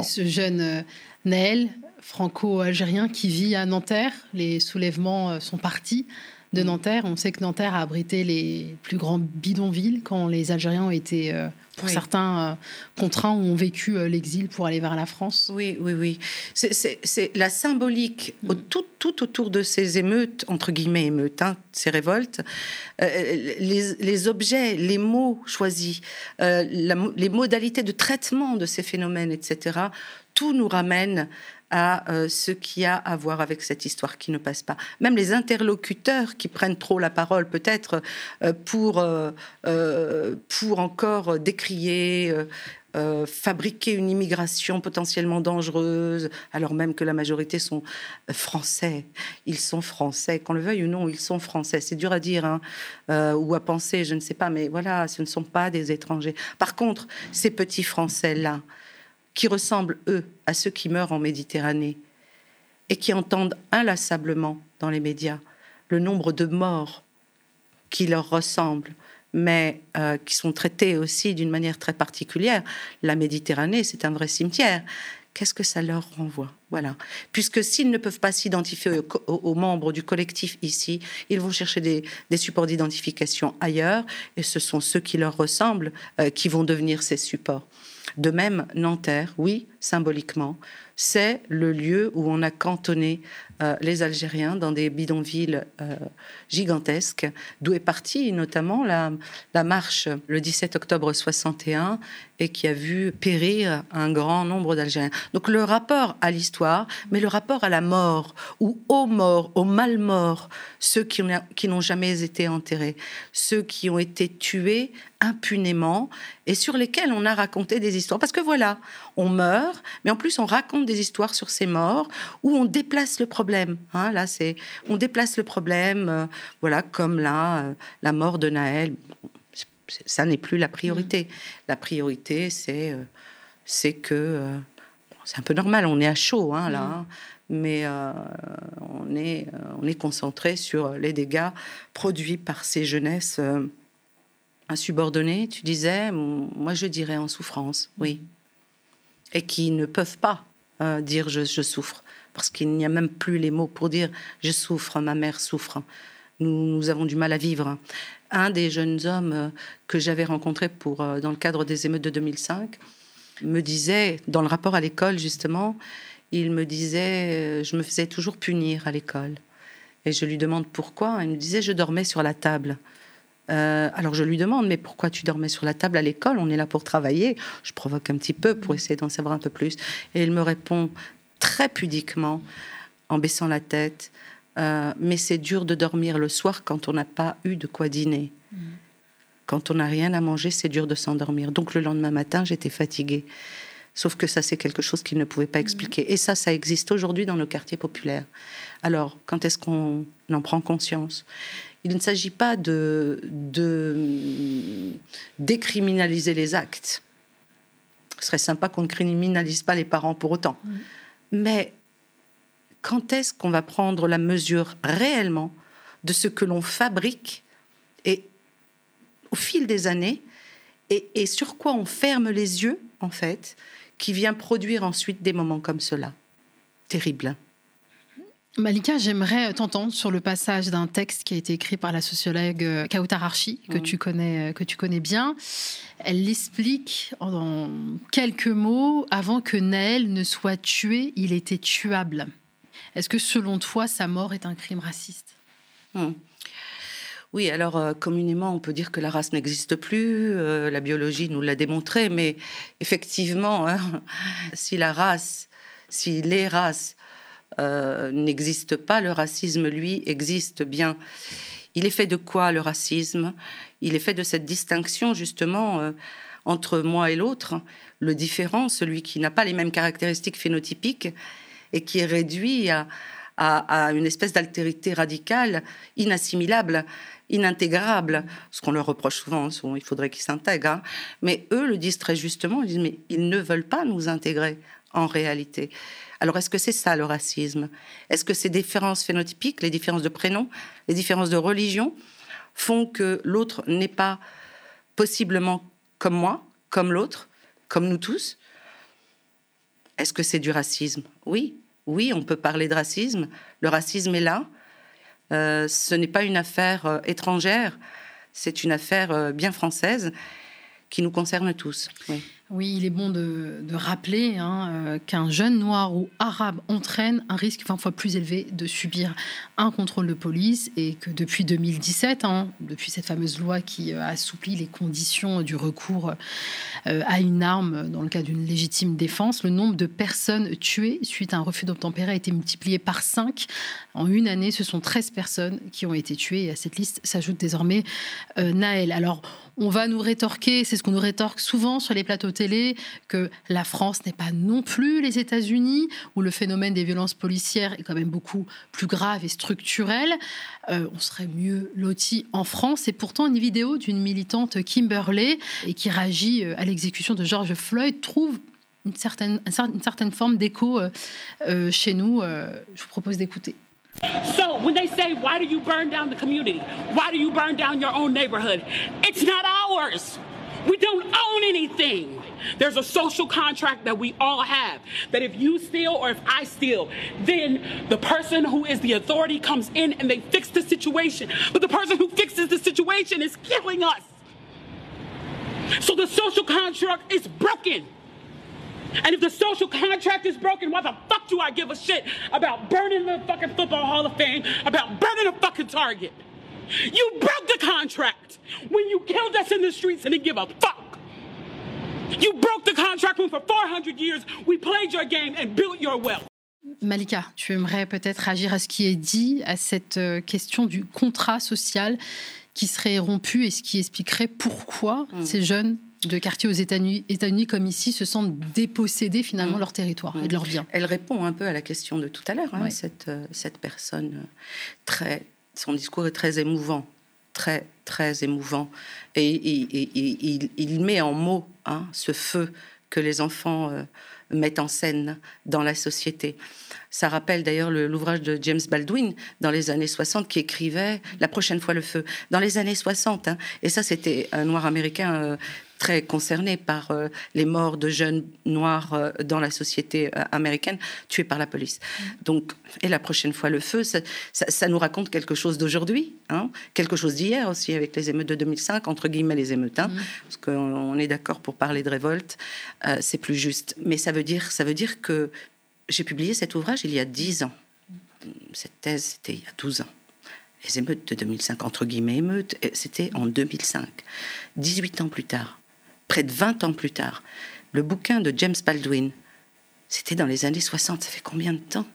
ce jeune euh, Naël, franco-algérien, qui vit à Nanterre, les soulèvements euh, sont partis de mm. Nanterre. On sait que Nanterre a abrité les plus grands bidonvilles quand les Algériens ont été pour certains euh, contraints ont vécu euh, l'exil pour aller vers la France. Oui, oui, oui. C'est la symbolique mm. tout, tout, autour de ces émeutes, entre guillemets émeutes, hein, ces révoltes, euh, les, objets, les mots choisis, les modalités de traitement de ces phénomènes, etc., tout nous ramène à euh, ce qui a à voir avec cette histoire qui ne passe pas. Même les interlocuteurs qui prennent trop la parole, peut-être euh, pour, euh, pour encore décrier euh, fabriquer une immigration potentiellement dangereuse, alors même que la majorité sont euh, français. Ils sont français, qu'on le veuille ou non, ils sont français. C'est dur à dire hein, euh, ou à penser, je ne sais pas, mais voilà, ce ne sont pas des étrangers. Par contre, ces petits Français-là, qui ressemblent, eux, à ceux qui meurent en Méditerranée et qui entendent inlassablement dans les médias le nombre de morts qui leur ressemblent, mais euh, qui sont traités aussi d'une manière très particulière. La Méditerranée, c'est un vrai cimetière. Qu'est-ce que ça leur renvoie? Voilà. Puisque s'ils ne peuvent pas s'identifier aux, membres du collectif ici, ils vont chercher des, supports d'identification ailleurs, et ce sont ceux qui leur ressemblent euh, qui vont devenir ces supports. De même, Nanterre, oui, symboliquement, c'est le lieu où on a cantonné euh, les Algériens dans des bidonvilles euh, gigantesques, d'où est partie notamment la, marche le 17 octobre 61 et qui a vu périr un grand nombre d'Algériens. Donc le rapport à l'histoire, mais le rapport à la mort, ou aux morts, aux mal morts, ceux qui n'ont jamais été enterrés, ceux qui ont été tués impunément et sur lesquels on a raconté des histoires. Parce que voilà, on meurt, mais en plus on raconte des histoires sur ces morts où on déplace le problème. Hein. là, c'est on déplace le problème, euh, voilà, comme là, euh, la mort de Naël. Ça n'est plus la priorité. La priorité, c'est euh, c'est que c'est un peu normal. On est à chaud, hein, là. Mm. Hein. mais on, est, on est concentré sur les dégâts produits par ces jeunesses insubordonnées, tu disais, moi je dirais en souffrance, oui et qui ne peuvent pas euh, dire je, souffre, parce qu'il n'y a même plus les mots pour dire je souffre, ma mère souffre. Nous, avons du mal à vivre. Un des jeunes hommes euh, que j'avais rencontré pour, euh, dans le cadre des émeutes de 2005 me disait, dans le rapport à l'école justement, il me disait, je me faisais toujours punir à l'école. Et je lui demande pourquoi. Il me disait, je dormais sur la table. Euh, alors je lui demande, mais pourquoi tu dormais sur la table à l'école? On est là pour travailler. Je provoque un petit peu pour essayer d'en savoir un peu plus. Et il me répond très pudiquement, en baissant la tête, euh, mais c'est dur de dormir le soir quand on n'a pas eu de quoi dîner. Mm. Quand on n'a rien à manger, c'est dur de s'endormir. Donc le lendemain matin, j'étais fatiguée. Sauf que ça, c'est quelque chose qu'il ne pouvait pas expliquer. Et ça, ça existe aujourd'hui dans nos quartiers populaires. Alors, quand est-ce qu'on en prend conscience? Il ne s'agit pas de, décriminaliser les actes. Ce serait sympa qu'on ne criminalise pas les parents pour autant. Mm. Mais quand est-ce qu'on va prendre la mesure réellement de ce que l'on fabrique et au fil des années et, et, sur quoi on ferme les yeux, en fait, qui vient produire ensuite des moments comme cela. Terrible. Malika, j'aimerais t'entendre sur le passage d'un texte qui a été écrit par la sociologue euh, Kautar Archi, que, tu connais, euh, que tu connais bien. Elle l'explique en quelques mots. Avant que Naël ne soit tué, il était tuable. Est-ce que selon toi, sa mort est un crime raciste? Hmm. Oui, alors euh, communément, on peut dire que la race n'existe plus, la biologie nous l'a démontré, mais effectivement, hein, si la race, si les races euh, n'existe pas. Le racisme, lui, existe bien. Il est fait de quoi le racisme? Il est fait de cette distinction justement euh, entre moi et l'autre, le différent, celui qui n'a pas les mêmes caractéristiques phénotypiques et qui est réduit à, une espèce d'altérité radicale, inassimilable, inintégrable. Ce qu'on leur reproche souvent, il faudrait qu'ils s'intègrent. Hein. Mais eux le disent très justement, ils disent mais ils ne veulent pas nous intégrer en réalité. Alors est-ce que c'est ça le racisme? Est-ce que ces différences phénotypiques, les différences de prénom, les différences de religion font que l'autre n'est pas possiblement comme moi, comme l'autre, comme nous tous? Est-ce que c'est du racisme? Oui, oui, on peut parler de racisme. Le racisme est là. Euh, ce n'est pas une affaire euh, étrangère, c'est une affaire euh, bien française qui nous concerne tous. Il est bon de, rappeler hein, euh, qu'un jeune noir ou arabe entraîne un risque 20 fois plus élevé de subir un contrôle de police et que depuis 2017, hein, depuis cette fameuse loi qui euh, assouplit les conditions du recours euh, à une arme dans le cas d'une légitime défense, le nombre de personnes tuées suite à un refus d'obtempérer a été multiplié par 5. En une année, ce sont 13 personnes qui ont été tuées et à cette liste s'ajoute désormais Naël. Alors, On va nous rétorquer, c'est ce qu'on nous rétorque souvent sur les plateaux télé, que la France n'est pas non plus les États-Unis, où le phénomène des violences policières est quand même beaucoup plus grave et structurel. Euh, on serait mieux loti en France. Et pourtant, une vidéo d'une militante Kimberley et qui réagit euh, à l'exécution de George Floyd trouve une certaine, forme d'écho euh, chez nous. je vous propose d'écouter. So when they say, why do you burn down the community? Why do you burn down your own neighborhood? It's not ours. We don't own anything. There's a social contract that we all have that if you steal or if I steal, then the person who is the authority comes in and they fix the situation. But the person who fixes the situation is killing us. So the social contract is broken. And if the social contract is broken, why the fuck do I give a shit about burning the fucking Football Hall of Fame, about burning a fucking Target? You broke the contract when you killed us in the streets and didn't give a fuck. You broke the contract when for 400 years we played your game and built your wealth. Malika, tu aimerais peut-être agir à ce qui est dit, à cette euh, question du contrat social qui serait rompu et ce qui expliquerait pourquoi mm. ces jeunes de quartiers aux États-Unis comme ici se sentent dépossédés finalement de mm. leur territoire et de leurs biens. Elle répond un peu à la question de tout à l'heure, hein, cette, euh, cette personne. Euh, très, son discours est très émouvant, très, très émouvant. Et, il, met en mots hein, ce feu que les enfants euh, mettent en scène dans la société. Ça rappelle d'ailleurs l'ouvrage de James Baldwin dans les années 60 qui écrivait La prochaine fois le feu. Dans les années 60, hein, et ça c'était un noir américain très concerné par euh, les morts de jeunes noirs euh, dans la société euh, américaine tués par la police. Donc, et la prochaine fois le feu, ça, nous raconte quelque chose d'aujourd'hui, hein, quelque chose d'hier aussi avec les émeutes de 2005, entre guillemets les émeutes, hein, mm. parce qu'on est d'accord pour parler de révolte, c'est plus juste. Mais ça veut dire, ça veut dire que j'ai publié cet ouvrage il y a 10 ans. Cette thèse, c'était il y a 12 ans les émeutes de 2005, entre guillemets émeutes, c'était en 2005. 18 ans plus tard, près de 20 ans plus tard. Le bouquin de James Baldwin, c'était dans les années 60, ça fait combien de temps?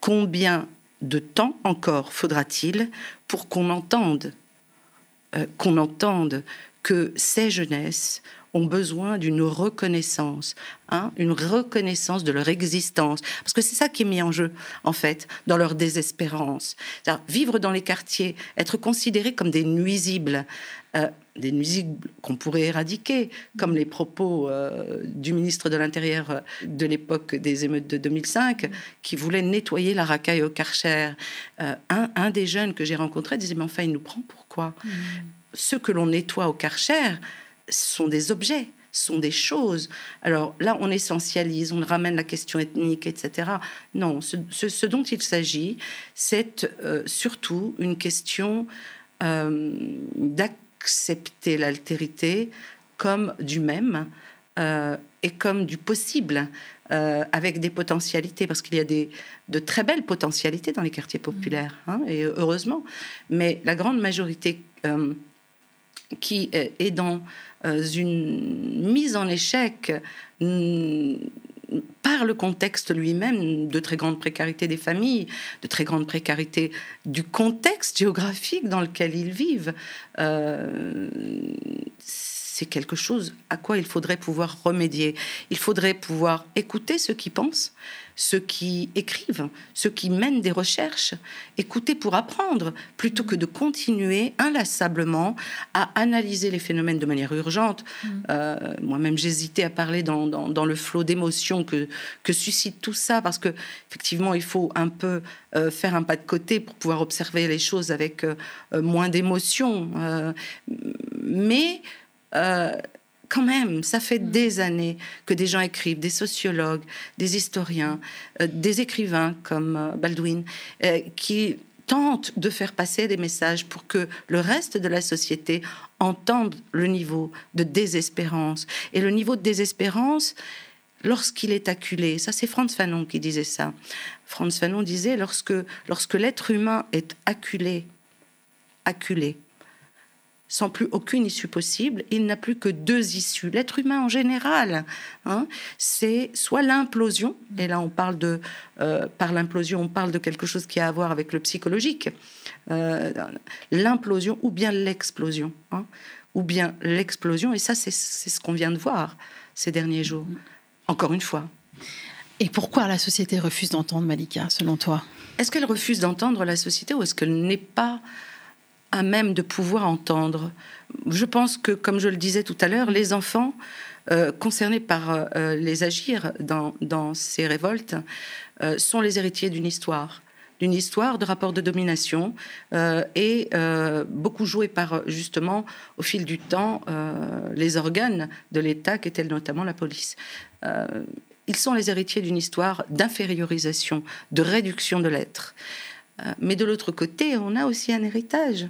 Combien de temps encore faudra-t-il pour qu'on entende, euh, qu'on entende que ces jeunesses ont besoin d'une reconnaissance, hein, une reconnaissance de leur existence, parce que c'est ça qui est mis en jeu, en fait, dans leur désespérance. Vivre dans les quartiers, être considérés comme des nuisibles, euh, des nuisibles qu'on pourrait éradiquer, comme les propos euh, du ministre de l'Intérieur euh, de l'époque des émeutes de 2005, qui voulait nettoyer la racaille au Karcher. un, un, des jeunes que j'ai rencontré disait, mais enfin, il nous prend pourquoi? Mmh. Ceux que l'on nettoie au Karcher, sont des objets, sont des choses. Alors là, on essentialise, on ramène la question ethnique, etc. Non, ce, dont il s'agit, c'est euh, surtout une question euh, d'accepter l'altérité comme du même euh, et comme du possible. avec des potentialités, parce qu'il y a des, de très belles potentialités dans les quartiers populaires, hein, et heureusement. Mais la grande majorité qui est dans euh, une mise en échec mm, par le contexte lui-même de très grande précarité des familles, de très grande précarité du contexte géographique dans lequel ils vivent. Euh, c'est quelque chose à quoi il faudrait pouvoir remédier. Il faudrait pouvoir écouter ceux qui pensent, ceux qui écrivent, ceux qui mènent des recherches, écouter pour apprendre, plutôt que de continuer inlassablement à analyser les phénomènes de manière urgente. Mm. Euh, moi-même, j'hésitais à parler dans, le flot d'émotions que, que suscite tout ça, parce que effectivement, il faut un peu euh, faire un pas de côté pour pouvoir observer les choses avec euh, moins d'émotion. mais quand même, ça fait mm. des années que des gens écrivent, des sociologues, des historiens, euh, des écrivains comme euh, Baldwin, euh, qui tentent de faire passer des messages pour que le reste de la société entende le niveau de désespérance. Et le niveau de désespérance, lorsqu'il est acculé, ça c'est Franz Fanon qui disait ça. Franz Fanon disait lorsque, lorsque l'être humain est acculé, acculé, sans plus aucune issue possible, il n'a plus que deux issues. L'être humain en général, hein, c'est soit l'implosion, et là on parle de, euh, par l'implosion, on parle de quelque chose qui a à voir avec le psychologique, euh, l'implosion ou bien l'explosion, hein, ou bien l'explosion, et ça c'est ce qu'on vient de voir ces derniers jours, encore une fois. Et pourquoi la société refuse d'entendre Malika, selon toi? Est-ce qu'elle refuse d'entendre la société ou est-ce qu'elle n'est pas à même de pouvoir entendre. Je pense que, comme je le disais tout à l'heure, les enfants euh, concernés par euh, les agir dans, ces révoltes euh, sont les héritiers d'une histoire d'une histoire de rapport de domination et beaucoup joué par justement au fil du temps les organes de l'État qu'étaient notamment la police. ils sont les héritiers d'une histoire d'infériorisation, de réduction de l'être. Mais de l'autre côté, on a aussi un héritage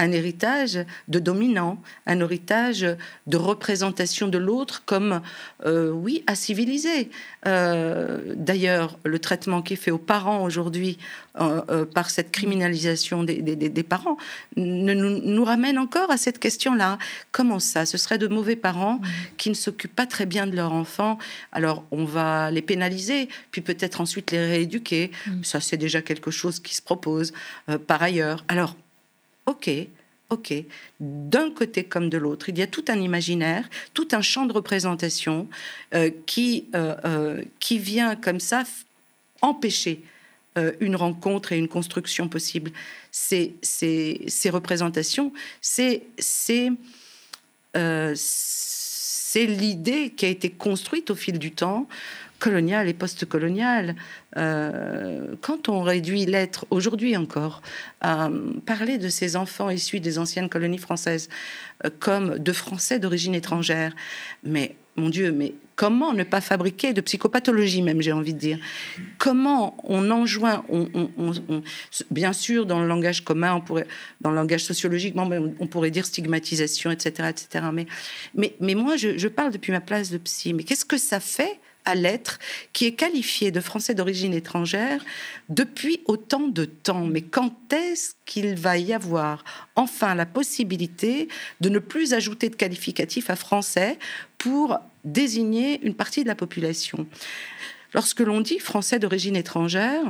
un héritage de dominant, un héritage de représentation de l'autre comme, euh, oui, à civiliser. Euh, d'ailleurs, le traitement qui est fait aux parents aujourd'hui euh, par cette criminalisation des, parents nous, nous, ramène encore à cette question-là. Comment ça? Ce serait de mauvais parents qui ne s'occupent pas très bien de leur enfant. Alors, on va les pénaliser, puis peut-être ensuite les rééduquer. Mm. Ça, c'est déjà quelque chose qui se propose par ailleurs. Alors, ok, ok, d'un côté comme de l'autre, il y a tout un imaginaire, tout un champ de représentation euh, qui, euh, euh, qui vient comme ça empêcher une rencontre et une construction possible. Ces, ces, ces représentations, c'est l'idée qui a été construite au fil du temps coloniale et post-coloniale. Euh, quand on réduit l'être, aujourd'hui encore, à parler de ces enfants issus des anciennes colonies françaises euh, comme de Français d'origine étrangère, mais mon Dieu, mais comment ne pas fabriquer de psychopathologie, même, j'ai envie de dire? Comment on enjoint, bien sûr, dans le langage commun, on pourrait, dans le langage sociologique, on pourrait dire stigmatisation, etc., etc. Mais, mais, mais moi, je, je parle depuis ma place de psy. Mais qu'est-ce que ça fait à l'être qui est qualifié de français d'origine étrangère depuis autant de temps. Mais quand est-ce qu'il va y avoir enfin la possibilité de ne plus ajouter de qualificatif à français pour désigner une partie de la population? Lorsque l'on dit français d'origine étrangère,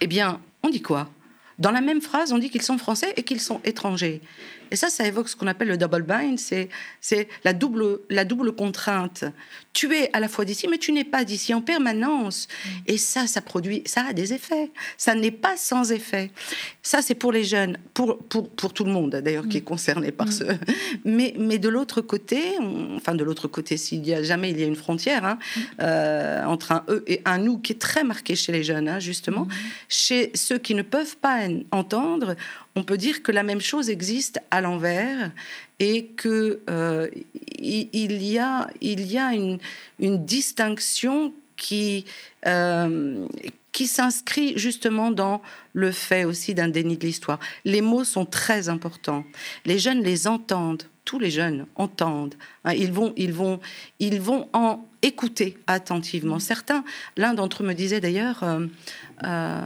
eh bien, on dit quoi? Dans la même phrase, on dit qu'ils sont français et qu'ils sont étrangers. Et ça, ça évoque ce qu'on appelle le double bind, c'est, c'est la, double, la double contrainte. Tu es à la fois d'ici, mais tu n'es pas d'ici en permanence. Mm. Et ça, ça produit, ça a des effets. Ça n'est pas sans effet. Ça, c'est pour les jeunes, pour, pour, pour tout le monde d'ailleurs qui est mm. concerné par mm. ce. Mais, mais de l'autre côté, enfin de l'autre côté, s'il y a jamais il y a une frontière hein, euh, entre un eux et un nous qui est très marqué chez les jeunes, hein, justement, chez ceux qui ne peuvent pas entendre, on peut dire que la même chose existe à l'envers et que euh, il y a, une, distinction qui, euh, qui s'inscrit justement dans le fait aussi d'un déni de l'histoire. Les mots sont très importants. Les jeunes les entendent. Tous les jeunes entendent. Hein, ils vont, ils vont, ils vont en écouter attentivement. Certains, l'un d'entre eux me disait d'ailleurs, euh, euh,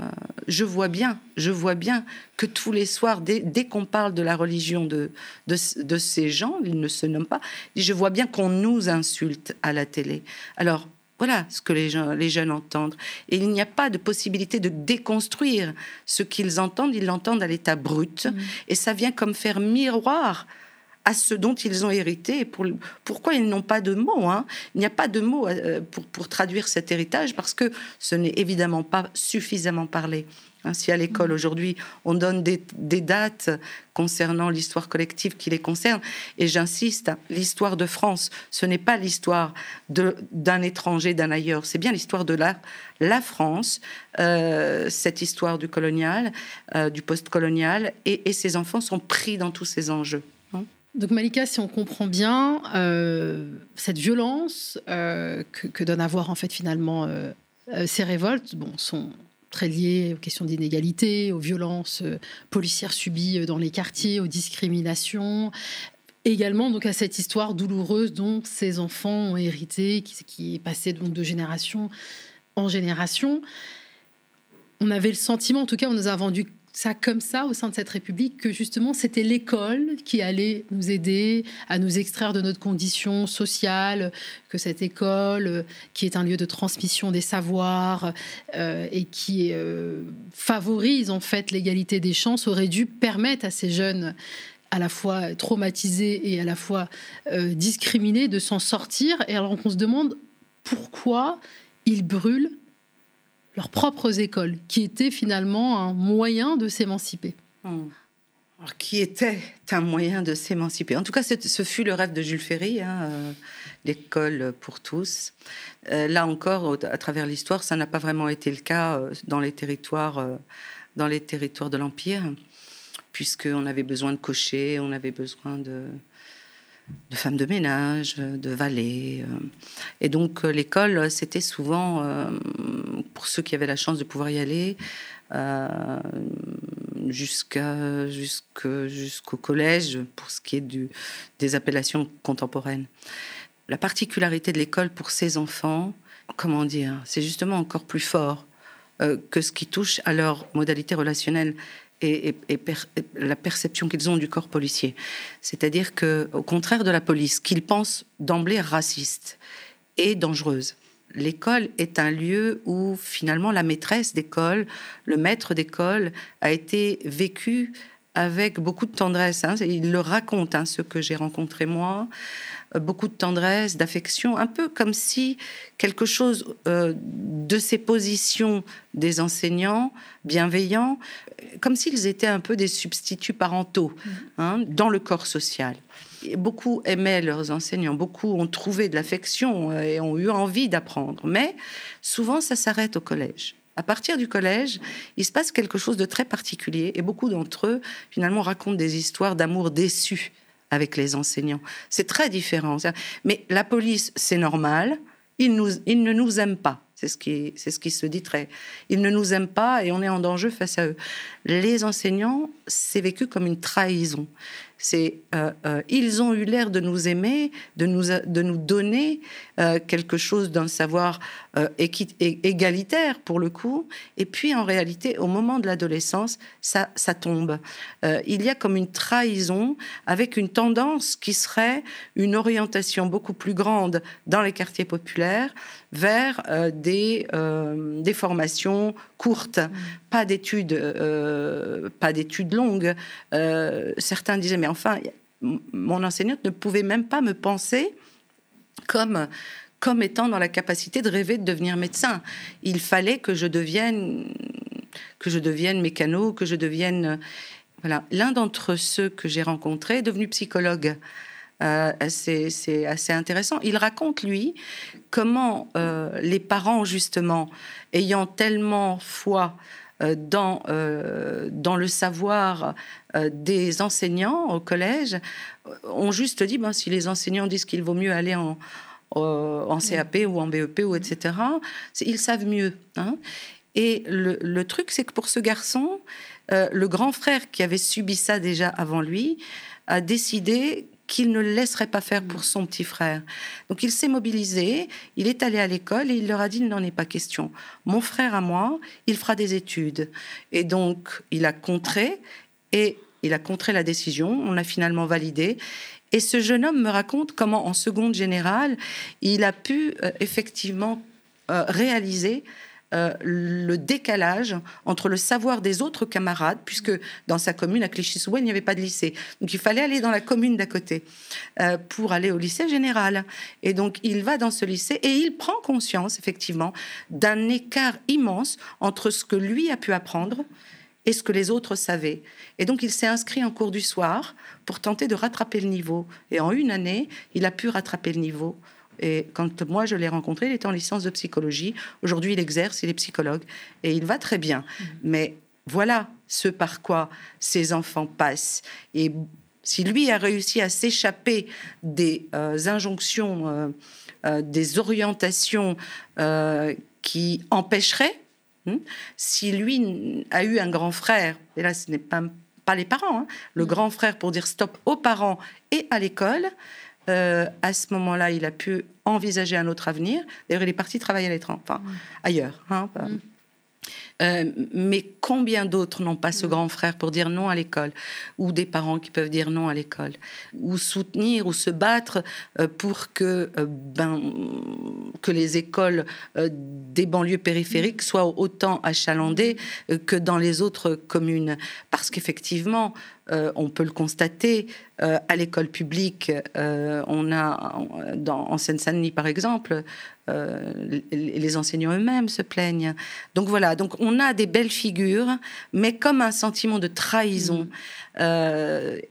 je vois bien, je vois bien que tous les soirs, dès, qu'on parle de la religion de, de, ces gens, ils ne se nomment pas, je vois bien qu'on nous insulte à la télé. Alors, voilà ce que les, gens, les jeunes entendent. Et il n'y a pas de possibilité de déconstruire ce qu'ils entendent. Ils l'entendent à l'état brut. Mmh. Et ça vient comme faire miroir à ce dont ils ont hérité. pour, pourquoi ils n'ont pas de mots hein? Il n'y a pas de mots euh, pour, traduire cet héritage parce que ce n'est évidemment pas suffisamment parlé. Hein, si à l'école aujourd'hui on donne des, dates concernant l'histoire collective qui les concerne, et j'insiste, l'histoire de France, ce n'est pas l'histoire d'un étranger, d'un ailleurs, c'est bien l'histoire de la, la France, euh, cette histoire du colonial, euh, du post-colonial, et, et ces enfants sont pris dans tous ces enjeux. Donc Malika, si on comprend bien euh, cette violence euh, que, donne à voir en fait finalement euh, ces révoltes, bon, sont très liées aux questions d'inégalité, aux violences policières subies dans les quartiers, aux discriminations, également donc à cette histoire douloureuse dont ces enfants ont hérité, qui, qui est passée donc de génération en génération. On avait le sentiment, en tout cas, on nous a vendu ça comme ça au sein de cette République que justement c'était l'école qui allait nous aider à nous extraire de notre condition sociale, que cette école qui est un lieu de transmission des savoirs euh, et qui euh, favorise en fait l'égalité des chances aurait dû permettre à ces jeunes à la fois traumatisés et à la fois euh, discriminés de s'en sortir. Et alors on se demande pourquoi ils brûlent leurs propres écoles, qui étaient finalement un moyen de s'émanciper. Hmm. qui était un moyen de s'émanciper. En tout cas, ce fut le rêve de Jules Ferry, hein, euh, l'école pour tous. Euh, là encore, à travers l'histoire, ça n'a pas vraiment été le cas euh, dans les territoires, dans les territoires de l'Empire, puisqu'on avait besoin de cocher, on avait besoin de, de femmes de ménage, de valets. Euh. Et donc euh, l'école, c'était souvent, euh, pour ceux qui avaient la chance de pouvoir y aller, jusqu'au collège, pour ce qui est des appellations contemporaines. La particularité de l'école pour ces enfants, comment dire, c'est justement encore plus fort que ce qui touche à leur modalité relationnelle et, la perception qu'ils ont du corps policier. C'est-à-dire que, au contraire de la police, qu'ils pensent d'emblée raciste et dangereuse, l'école est un lieu où finalement la maîtresse d'école, le maître d'école a été vécu avec beaucoup de tendresse. Hein. Il le raconte, hein, ce que j'ai rencontré moi, beaucoup de tendresse, d'affection, un peu comme si quelque chose euh, de ces positions des enseignants bienveillants, comme s'ils étaient un peu des substituts parentaux mmh. hein, dans le corps social. beaucoup aimaient leurs enseignants, beaucoup ont trouvé de l'affection euh, et ont eu envie d'apprendre, mais souvent ça s'arrête au collège. À partir du collège, il se passe quelque chose de très particulier et beaucoup d'entre eux, finalement, racontent des histoires d'amour déçu avec les enseignants. C'est très différent. Mais la police, c'est normal. Ils, ne nous aiment pas. C'est ce, qui, c'est ce qui se dit très. Ils ne nous aiment pas et on est en danger face à eux. Les enseignants, c'est vécu comme une trahison. C'est euh, euh, ils ont eu l'air de nous aimer, de nous de nous donner euh, quelque chose d'un savoir égalitaire pour le coup. Et puis en réalité, au moment de l'adolescence, ça ça tombe. il y a comme une trahison avec une tendance qui serait une orientation beaucoup plus grande dans les quartiers populaires vers des des formations courtes, mmh. pas d'études pas d'études longues. certains disaient mais enfin, mon enseignante ne pouvait même pas me penser comme comme étant dans la capacité de rêver de devenir médecin. Il fallait que je devienne que je devienne mécano, que je devienne voilà. L'un d'entre ceux que j'ai rencontré est devenu psychologue. Euh, c'est assez intéressant. Il raconte, lui, comment euh, les parents, justement, ayant tellement foi euh, dans, euh, dans le savoir euh, des enseignants au collège, ont juste dit, ben, si les enseignants disent qu'il vaut mieux aller en, en CAP ou en BEP ou etc., ils savent mieux. Hein. Et le, le truc, c'est que pour ce garçon, le grand frère qui avait subi ça déjà avant lui a décidé qu'il ne laisserait pas faire pour son petit frère. Donc il s'est mobilisé, il est allé à l'école et il leur a dit il n'en est pas question. Mon frère à moi, il fera des études. Et donc il a contré et il a contré la décision, on a finalement validé. Et ce jeune homme me raconte comment en seconde générale, il a pu euh, effectivement euh, réaliser euh, le décalage entre le savoir des autres camarades, puisque dans sa commune à Clichy-sous-Bois, il n'y avait pas de lycée. Donc il fallait aller dans la commune d'à côté euh, pour aller au lycée général. Et donc il va dans ce lycée et il prend conscience, effectivement, d'un écart immense entre ce que lui a pu apprendre et ce que les autres savaient. Et donc il s'est inscrit en cours du soir pour tenter de rattraper le niveau. Et en une année, il a pu rattraper le niveau et quand moi je l'ai rencontré, il était en licence de psychologie. Aujourd'hui, il exerce, il est psychologue et il va très bien. Mmh. Mais voilà ce par quoi ces enfants passent. Et si lui a réussi à s'échapper des euh, injonctions, euh, euh, des orientations qui empêcheraient, hein, si lui a eu un grand frère, et là ce n'est pas, pas les parents, hein, le mmh. grand frère pour dire stop aux parents et à l'école, euh, à ce moment-là, il a pu envisager un autre avenir. D'ailleurs, il est parti travailler à l'étranger, enfin, mm. ailleurs. Hein, mm. Euh, mais combien d'autres n'ont pas ce grand frère pour dire non à l'école? Ou des parents qui peuvent dire non à l'école? Ou soutenir ou se battre euh, pour que, ben, que les écoles des banlieues périphériques soient autant achalandées que dans les autres communes? Parce qu'effectivement, euh, on peut le constater, euh, à l'école publique, euh, on a, dans, en Seine-Saint-Denis par exemple, les enseignants eux-mêmes se plaignent. Donc voilà, donc on a des belles figures, mais comme un sentiment de trahison, mmh.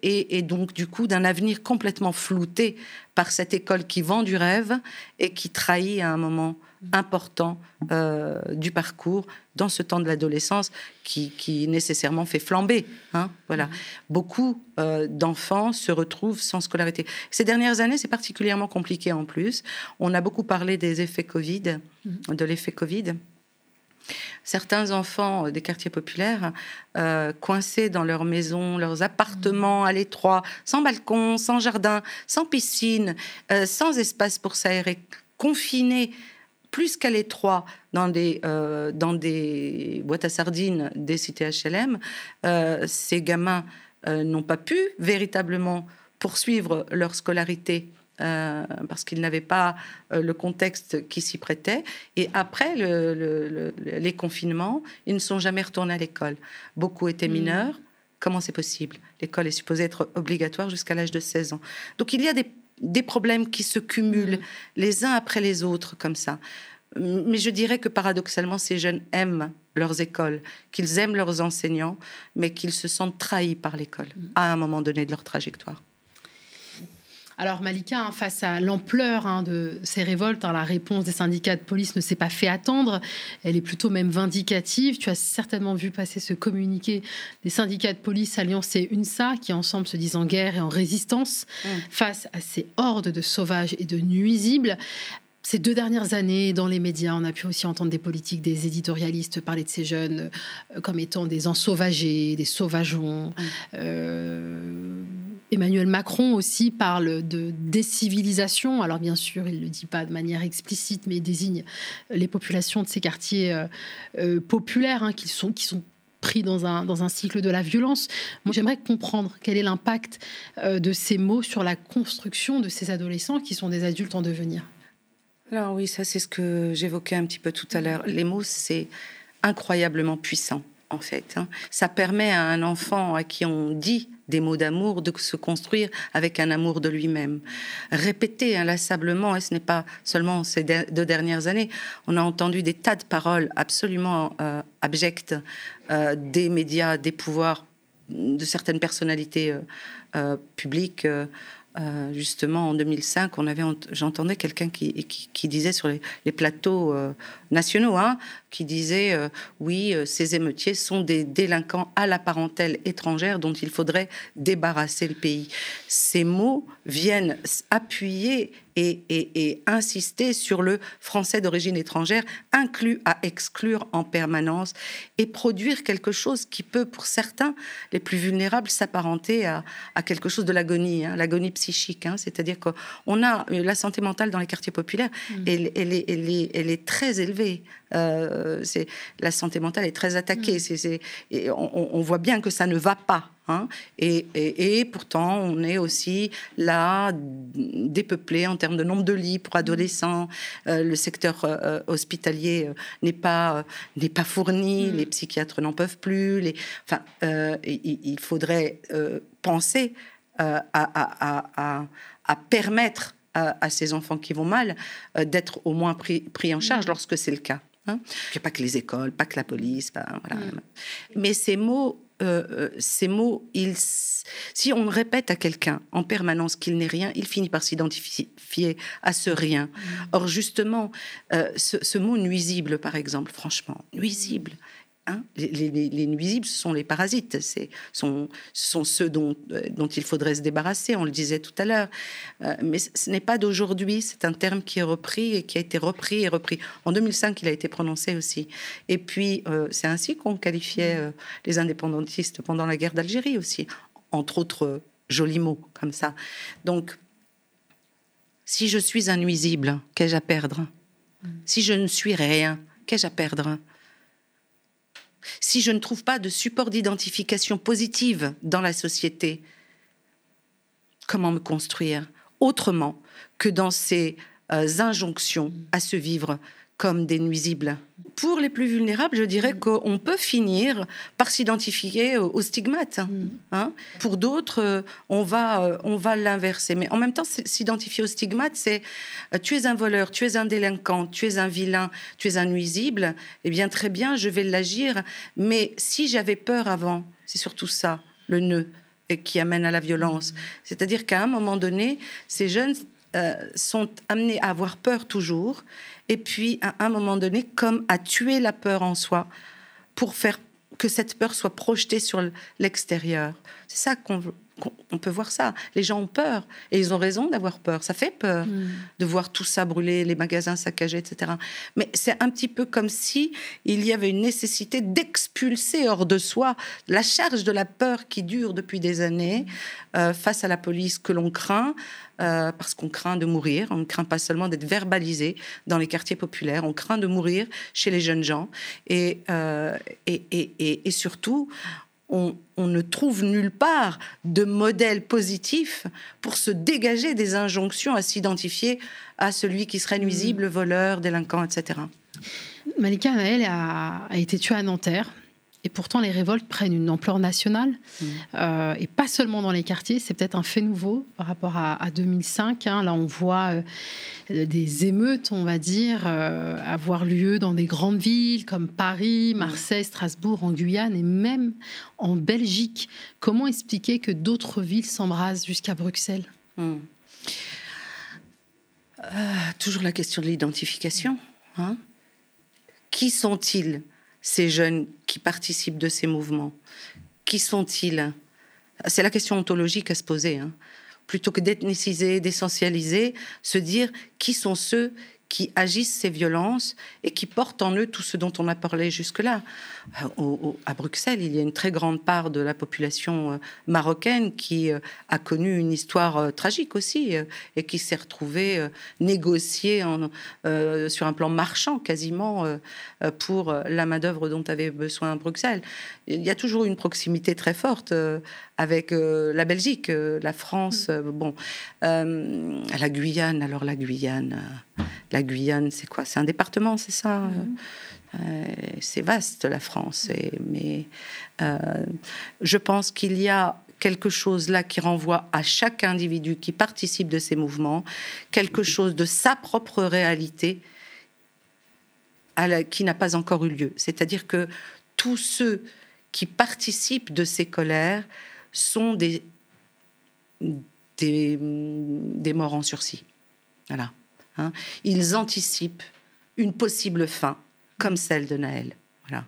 et, et, donc du coup d'un avenir complètement flouté par cette école qui vend du rêve et qui trahit à un moment important euh, du parcours dans ce temps de l'adolescence qui, nécessairement fait flamber. Hein, voilà. Beaucoup euh, d'enfants se retrouvent sans scolarité. Ces dernières années, c'est particulièrement compliqué en plus. On a beaucoup parlé des effets Covid, de l'effet Covid. Certains enfants des quartiers populaires, euh, coincés dans leurs maisons, leurs appartements à l'étroit, sans balcon, sans jardin, sans piscine, sans espace pour s'aérer, confinés plus qu'à l'étroit dans des, euh, dans des boîtes à sardines des cités HLM, euh, ces gamins euh, n'ont pas pu véritablement poursuivre leur scolarité parce qu'ils n'avaient pas le contexte qui s'y prêtait. Et après le, les confinements, ils ne sont jamais retournés à l'école. Beaucoup étaient mmh. mineurs. Comment c'est possible? L'école est supposée être obligatoire jusqu'à l'âge de 16 ans. Donc il y a des des problèmes qui se cumulent les uns après les autres comme ça. Mais je dirais que paradoxalement, ces jeunes aiment leurs écoles, qu'ils aiment leurs enseignants, mais qu'ils se sentent trahis par l'école à un moment donné de leur trajectoire. Alors Malika, hein, face à l'ampleur hein, de ces révoltes, hein, la réponse des syndicats de police ne s'est pas fait attendre. Elle est plutôt même vindicative. Tu as certainement vu passer ce communiqué des syndicats de police Alliance et UNSA qui ensemble se disent en guerre et en résistance mmh. face à ces hordes de sauvages et de nuisibles. Ces deux dernières années, dans les médias, on a pu aussi entendre des politiques, des éditorialistes parler de ces jeunes euh, comme étant des ensauvagés, des sauvageons. Euh, Emmanuel Macron aussi parle de décivilisation. Alors bien sûr, il ne le dit pas de manière explicite, mais il désigne les populations de ces quartiers euh, populaires hein, qui, sont, qui sont pris dans un, dans un cycle de la violence. Moi, j'aimerais comprendre quel est l'impact de ces mots sur la construction de ces adolescents qui sont des adultes en devenir. Alors oui, ça c'est ce que j'évoquais un petit peu tout à l'heure. Les mots, c'est incroyablement puissant en fait. Hein. Ça permet à un enfant à qui on dit des mots d'amour de se construire avec un amour de lui-même. Répéter inlassablement, et ce n'est pas seulement ces deux dernières années, on a entendu des tas de paroles absolument euh, abjectes euh, des médias, des pouvoirs, de certaines personnalités euh, publiques euh, justement en 2005, on avait, j'entendais quelqu'un qui, disait sur les, plateaux euh, nationaux, hein, qui disait euh, oui, ces émeutiers sont des délinquants à la parentèle étrangère dont il faudrait débarrasser le pays. Ces mots viennent appuyer et, insister sur le français d'origine étrangère, inclus à exclure en permanence, et produire quelque chose qui peut, pour certains, les plus vulnérables, s'apparenter à, quelque chose de l'agonie, hein, l'agonie psychique. Hein. C'est-à-dire qu'on a la santé mentale dans les quartiers populaires, mmh. elle, elle, est, elle, est, très élevée. Euh, c'est la santé mentale est très attaquée. Mmh. et on, voit bien que ça ne va pas. Hein. Et, pourtant, on est aussi là dépeuplé en termes de nombre de lits pour adolescents. Euh, le secteur euh, hospitalier n'est pas n'est pas fourni. Mmh. Les psychiatres n'en peuvent plus. Les, enfin, il, faudrait penser à, à, permettre à, ces enfants qui vont mal d'être au moins pris, pris en charge mmh. lorsque c'est le cas. Hein. pas que les écoles, pas que la police. voilà. Mm. Mais ces mots, euh, euh, ces mots, ils, si on répète à quelqu'un en permanence qu'il n'est rien, il finit par s'identifier à ce rien. Mm. Or, justement, euh, ce, ce, mot nuisible, par exemple, franchement, nuisible, Hein, les, nuisibles, ce sont les parasites, ce sont, ceux dont, euh, dont, il faudrait se débarrasser, on le disait tout à l'heure. Euh, mais ce n'est pas d'aujourd'hui, c'est un terme qui est repris et qui a été repris et repris. En 2005, il a été prononcé aussi. Et puis, euh, c'est ainsi qu'on qualifiait les indépendantistes pendant la guerre d'Algérie aussi, entre autres jolis mots comme ça. Donc, si je suis un nuisible, qu'ai-je à perdre? Si je ne suis rien, qu'ai-je à perdre? Si je ne trouve pas de support d'identification positive dans la société, comment me construire autrement que dans ces euh, injonctions à se vivre comme des nuisibles. Pour les plus vulnérables, je dirais mm. qu'on peut finir par s'identifier au, stigmate. Mm. Hein. Pour d'autres, euh, on va, euh, on va l'inverser. Mais en même temps, s'identifier au stigmate, c'est tu es un voleur, tu es un délinquant, tu es un vilain, tu es un nuisible. Eh bien, très bien, je vais l'agir. Mais si j'avais peur avant, c'est surtout ça, le nœud qui amène à la violence. C'est-à-dire qu'à un moment donné, ces jeunes euh, sont amenés à avoir peur toujours, et puis à un moment donné, comme à tuer la peur en soi pour faire que cette peur soit projetée sur l'extérieur. C'est ça qu'on on peut voir ça. Les gens ont peur et ils ont raison d'avoir peur. Ça fait peur mm. de voir tout ça brûler, les magasins saccagés, etc. Mais c'est un petit peu comme si il y avait une nécessité d'expulser hors de soi la charge de la peur qui dure depuis des années euh, face à la police que l'on craint. Euh, parce qu'on craint de mourir, on ne craint pas seulement d'être verbalisé dans les quartiers populaires, on craint de mourir chez les jeunes gens. Et, euh, et, et, et surtout, on, ne trouve nulle part de modèle positif pour se dégager des injonctions à s'identifier à celui qui serait nuisible, mm. voleur, délinquant, etc. Malika Naël a, a été tuée à Nanterre. Et pourtant, les révoltes prennent une ampleur nationale, mm. euh, et pas seulement dans les quartiers. C'est peut-être un fait nouveau par rapport à, 2005. Hein. Là, on voit euh, des émeutes, on va dire, euh, avoir lieu dans des grandes villes comme Paris, mm. Marseille, Strasbourg, en Guyane et même en Belgique. Comment expliquer que d'autres villes s'embrasent jusqu'à Bruxelles? Mm. Toujours la question de l'identification. Hein. Qui sont-ils ces jeunes qui participent de ces mouvements Qui sont-ils? C'est la question ontologique à se poser. Hein. Plutôt que d'ethniciser, d'essentialiser, se dire qui sont ceux qui agissent ces violences et qui portent en eux tout ce dont on a parlé jusque-là. Euh, à Bruxelles, il y a une très grande part de la population euh, marocaine qui euh, a connu une histoire tragique aussi et qui s'est retrouvée négociée sur un plan marchand quasiment pour la main-d'œuvre dont avait besoin Bruxelles. Il y a toujours une proximité très forte avec la Belgique, la France, mm. bon, la Guyane. Alors la Guyane la Guyane, c'est quoi? C'est un département, c'est ça mhm. Euh, C'est vaste la France, mais euh, je pense qu'il y a quelque chose là qui renvoie à chaque individu qui participe de ces mouvements, quelque chose de sa propre réalité qui n'a pas encore eu lieu. C'est-à-dire que tous ceux qui participent de ces colères sont des, des, des morts en sursis. Voilà. Hein. Ils anticipent une possible fin, comme celle de Naël. Voilà.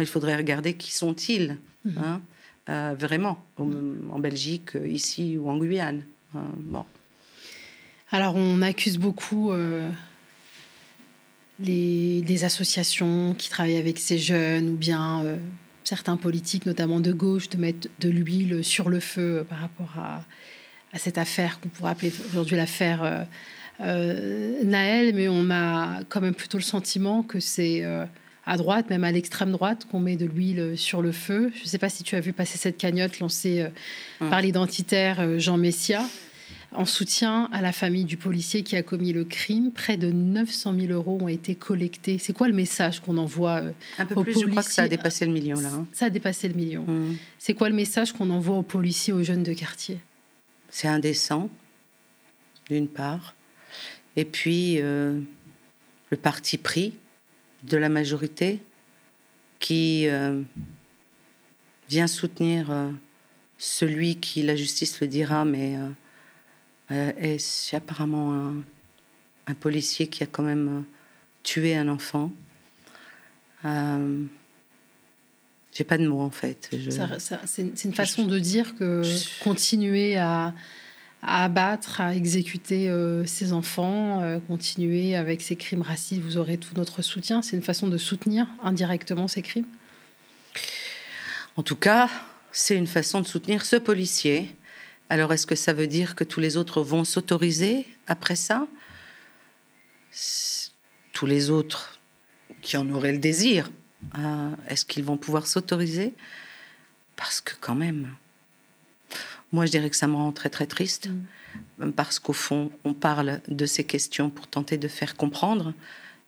il faudrait regarder qui sont-ils, mhm. hein, euh, vraiment, en Belgique, ici ou en Guyane. Hein, bon. Alors, on accuse beaucoup euh, les, associations qui travaillent avec ces jeunes ou bien euh, certains politiques, notamment de gauche, de mettre de l'huile sur le feu par rapport à, à cette affaire qu'on pourrait appeler aujourd'hui l'affaire euh, Naël, mais on a quand même plutôt le sentiment que c'est euh, à droite, même à l'extrême droite, qu'on met de l'huile sur le feu. Je ne sais pas si tu as vu passer cette cagnotte lancée euh, hum. par l'identitaire Jean Messia en soutien à la famille du policier qui a commis le crime. Près de 900 000 euros ont été collectés. C'est quoi le message qu'on envoie Un peu plus, je crois que ça a dépassé le million là. Hein. Ça a dépassé le million. Hum. C'est quoi le message qu'on envoie aux policiers, aux jeunes de quartier? C'est indécent, d'une part. Et puis, euh, le parti pris de la majorité qui euh, vient soutenir euh, celui qui, la justice le dira, mais est apparemment un, policier qui a quand même tué un enfant. J'ai pas de mots en fait. c'est une façon de dire que continuer à, à abattre, à exécuter euh, ses enfants, euh, continuer avec ces crimes racistes, vous aurez tout notre soutien. C'est une façon de soutenir indirectement ces crimes En tout cas, c'est une façon de soutenir ce policier. Alors est-ce que ça veut dire que tous les autres vont s'autoriser après ça? Tous les autres qui en auraient le désir, Est-ce qu'ils vont pouvoir s'autoriser? Parce que quand même, moi je dirais que ça me rend très très triste, mm. parce qu'au fond, on parle de ces questions pour tenter de faire comprendre,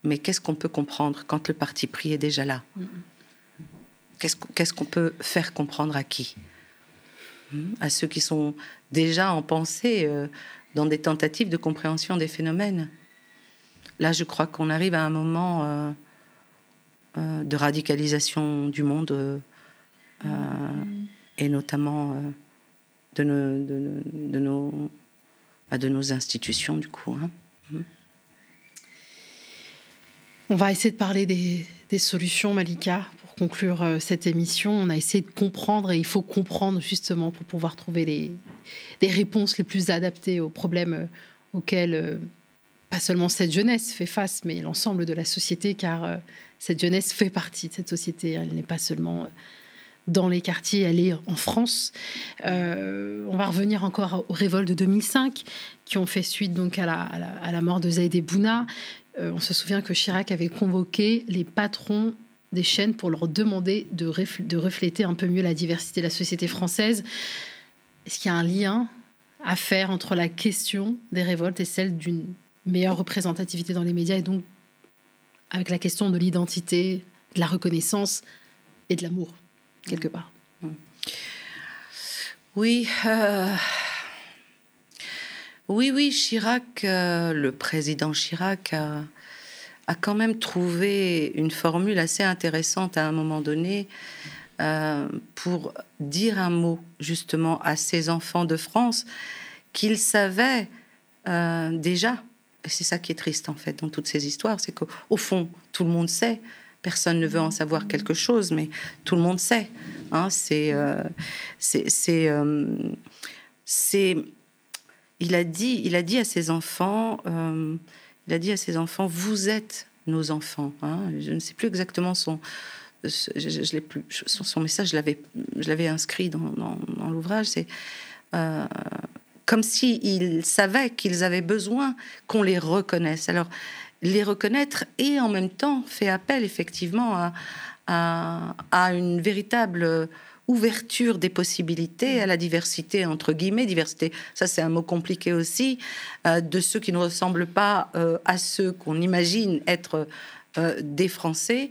mais qu'est-ce qu'on peut comprendre quand le parti pris est déjà là? Mm. Qu'est-ce qu'on peut faire comprendre à qui? Hmm? À ceux qui sont déjà en pensée euh, dans des tentatives de compréhension des phénomènes. Là, je crois qu'on arrive à un moment euh, euh, de radicalisation du monde et notamment de nos, de, nos, bah, de, nos, institutions, du coup. Hein. Hmm. On va essayer de parler des, des solutions, Malika, conclure euh, cette émission, on a essayé de comprendre et il faut comprendre justement pour pouvoir trouver les, réponses les plus adaptées aux problèmes euh, auxquels euh, pas seulement cette jeunesse fait face, mais l'ensemble de la société, car cette jeunesse fait partie de cette société. Elle n'est pas seulement dans les quartiers, elle est en France. on va revenir encore aux révoltes de 2005 qui ont fait suite donc à la, mort de Zaïd Bouna. on se souvient que Chirac avait convoqué les patrons des chaînes pour leur demander de, refléter un peu mieux la diversité de la société française. Est-ce qu'il y a un lien à faire entre la question des révoltes et celle d'une meilleure représentativité dans les médias et donc avec la question de l'identité, de la reconnaissance et de l'amour, quelque part Oui. Euh, oui, oui, Chirac, euh, le président Chirac a quand même trouvé une formule assez intéressante à un moment donné euh, pour dire un mot justement à ces enfants de France qu'ils savaient euh, déjà. Et c'est ça qui est triste en fait dans toutes ces histoires, c'est qu'au fond tout le monde sait. Personne ne veut en savoir quelque chose, mais tout le monde sait. Hein, c'est, euh, c'est, c'est, il a dit, il a dit à ses enfants il a dit à ses enfants Vous êtes nos enfants. Hein. Je ne sais plus exactement son. Je, plus, son, message, je l'avais, je l'avais inscrit dans, l'ouvrage. C'est euh, comme s'ils savaient qu'ils avaient besoin qu'on les reconnaisse. Alors, les reconnaître et en même temps fait appel effectivement à, à, à une véritable ouverture des possibilités à la diversité, entre guillemets, diversité, ça c'est un mot compliqué aussi, euh, de ceux qui ne ressemblent pas euh, à ceux qu'on imagine être euh, des Français,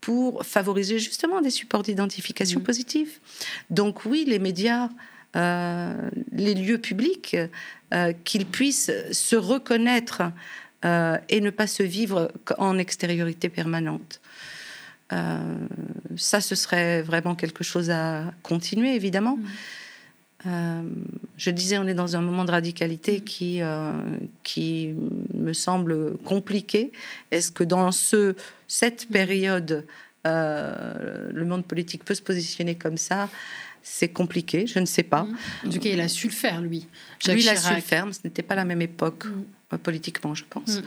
pour favoriser justement des supports d'identification mmh. positive. Donc oui, les médias, les lieux publics, qu'ils puissent se reconnaître et ne pas se vivre en extériorité permanente. Euh, ça, ce serait vraiment quelque chose à continuer, évidemment. Mm. Euh, je disais, on est dans un moment de radicalité mm. qui, euh, qui me semble compliqué. Est-ce que dans ce, cette mm. période, le monde politique peut se positionner comme ça? C'est compliqué, je ne sais pas. En tout cas, il a su le faire, lui. lui, il a su le faire, mais ce n'était pas la même époque. Politiquement, je pense.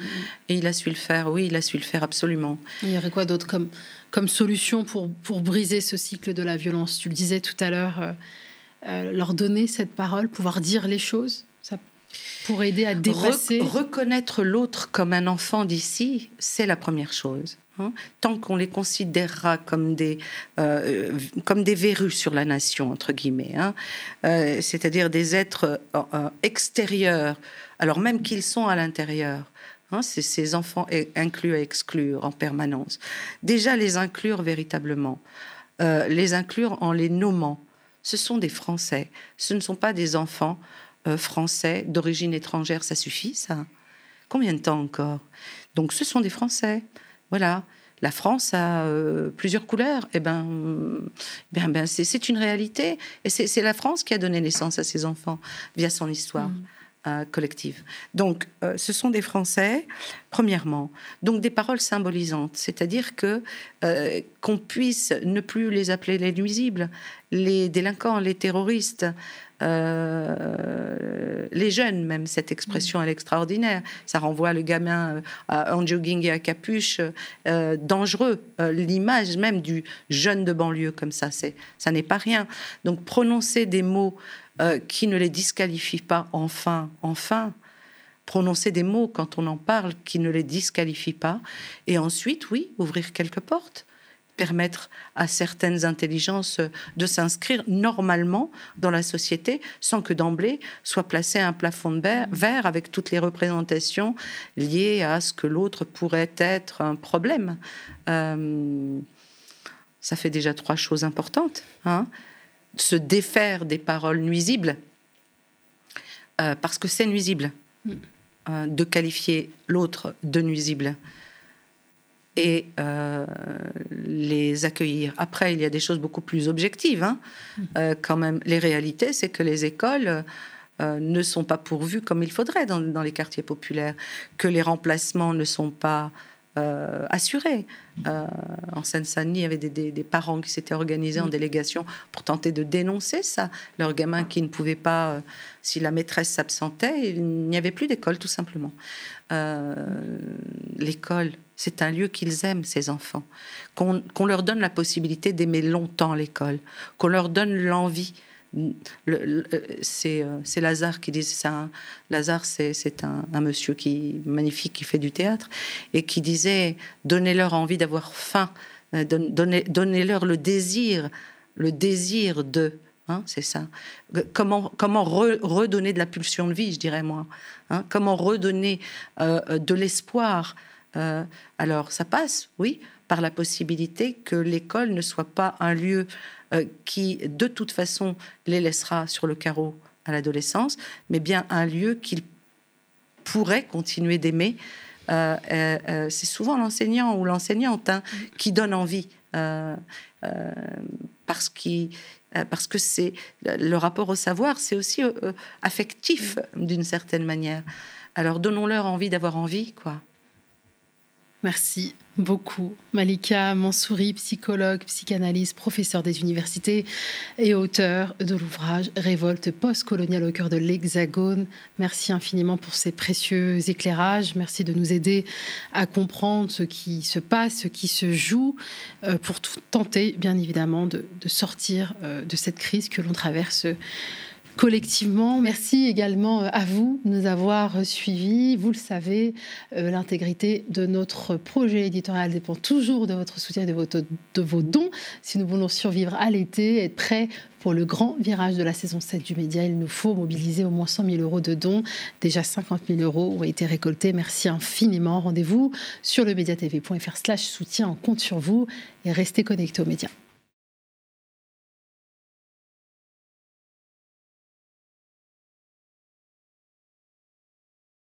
Et il a su le faire, oui, il a su le faire absolument. Il y aurait quoi d'autre comme comme solution pour, pour briser ce cycle de la violence? Tu le disais tout à l'heure, euh, euh, leur donner cette parole, pouvoir dire les choses, ça pour aider à dépasser. reconnaître l'autre comme un enfant d'ici, c'est la première chose. Hein. Tant qu'on les considérera comme des, euh, comme des verrues sur la nation, entre guillemets, hein. c'est-à-dire des êtres extérieurs, alors même qu'ils sont à l'intérieur, Hein, c'est ces enfants inclus à exclure en permanence. Déjà, les inclure véritablement, euh, les inclure en les nommant. Ce sont des Français, ce ne sont pas des enfants euh, français d'origine étrangère, ça suffit, ça Combien de temps encore? Donc, ce sont des Français. Voilà. La France a euh, plusieurs couleurs. Eh ben, ben, ben c'est une réalité. Et c'est la France qui a donné naissance à ces enfants via son histoire. Mmh. Euh, collective. Donc, euh, ce sont des Français, premièrement. Donc, des paroles symbolisantes, c'est-à-dire que euh, qu'on puisse ne plus les appeler les nuisibles, les délinquants, les terroristes, les jeunes, même cette expression est l'extraordinaire. Ça renvoie le gamin en jogging et à capuche, dangereux. L'image même du jeune de banlieue comme ça, c'est ça n'est pas rien. Donc, prononcer des mots euh, qui ne les disqualifie pas enfin, enfin. Prononcer des mots quand on en parle qui ne les disqualifient pas. Et ensuite, oui, ouvrir quelques portes. Permettre à certaines intelligences de s'inscrire normalement dans la société sans que d'emblée soit placé un plafond de verre avec toutes les représentations liées à ce que l'autre pourrait être un problème. Euh, ça fait déjà trois choses importantes. Hein. Se défaire des paroles nuisibles, euh, parce que c'est nuisible, mm. euh, de qualifier l'autre de nuisible et euh, les accueillir. Après, il y a des choses beaucoup plus objectives. Hein. Mm. quand même, les réalités, c'est que les écoles ne sont pas pourvues comme il faudrait dans, dans, les quartiers populaires, que les remplacements ne sont pas euh, assuré. Euh, en Seine-Saint-Denis, il y avait des, parents qui s'étaient organisés en mm. délégation pour tenter de dénoncer ça. Leurs gamins qui ne pouvaient pas, euh, si la maîtresse s'absentait, il n'y avait plus d'école tout simplement. l'école, c'est un lieu qu'ils aiment, ces enfants. Qu'on leur donne la possibilité d'aimer longtemps l'école, qu'on leur donne l'envie euh, c'est Lazare qui dit ça. Lazare, c'est un, monsieur qui magnifique qui fait du théâtre et qui disait donnez-leur envie d'avoir faim, euh, donnez-leur le désir, le désir de. Hein, c'est ça. Comment, comment redonner de la pulsion de vie, je dirais moi. Hein, comment redonner euh, de l'espoir. alors, ça passe, oui, par la possibilité que l'école ne soit pas un lieu euh, qui, de toute façon, les laissera sur le carreau à l'adolescence, mais bien un lieu qu'ils pourraient continuer d'aimer. Euh, euh, c'est souvent l'enseignant ou l'enseignante hein, qui donne envie, parce, parce que c'est le rapport au savoir, c'est aussi affectif d'une certaine manière. Alors donnons-leur envie d'avoir envie, quoi. Merci beaucoup. Malika Mansouri, psychologue, psychanalyste, professeur des universités et auteur de l'ouvrage Révolte post-coloniale au cœur de l'Hexagone. Merci infiniment pour ces précieux éclairages. Merci de nous aider à comprendre ce qui se passe, ce qui se joue, euh, pour tenter, bien évidemment, de, sortir euh, de cette crise que l'on traverse collectivement. Merci également euh, à vous de nous avoir suivis. Vous le savez, euh, l'intégrité de notre projet éditorial dépend toujours de votre soutien et de, vos dons. Si nous voulons survivre à l'été, être prêts pour le grand virage de la saison 7 du média, il nous faut mobiliser au moins 100 000 euros de dons. Déjà 50 000 euros ont été récoltés. Merci infiniment. Rendez-vous sur le mediatv.fr slash soutien. On compte sur vous et restez connectés aux médias.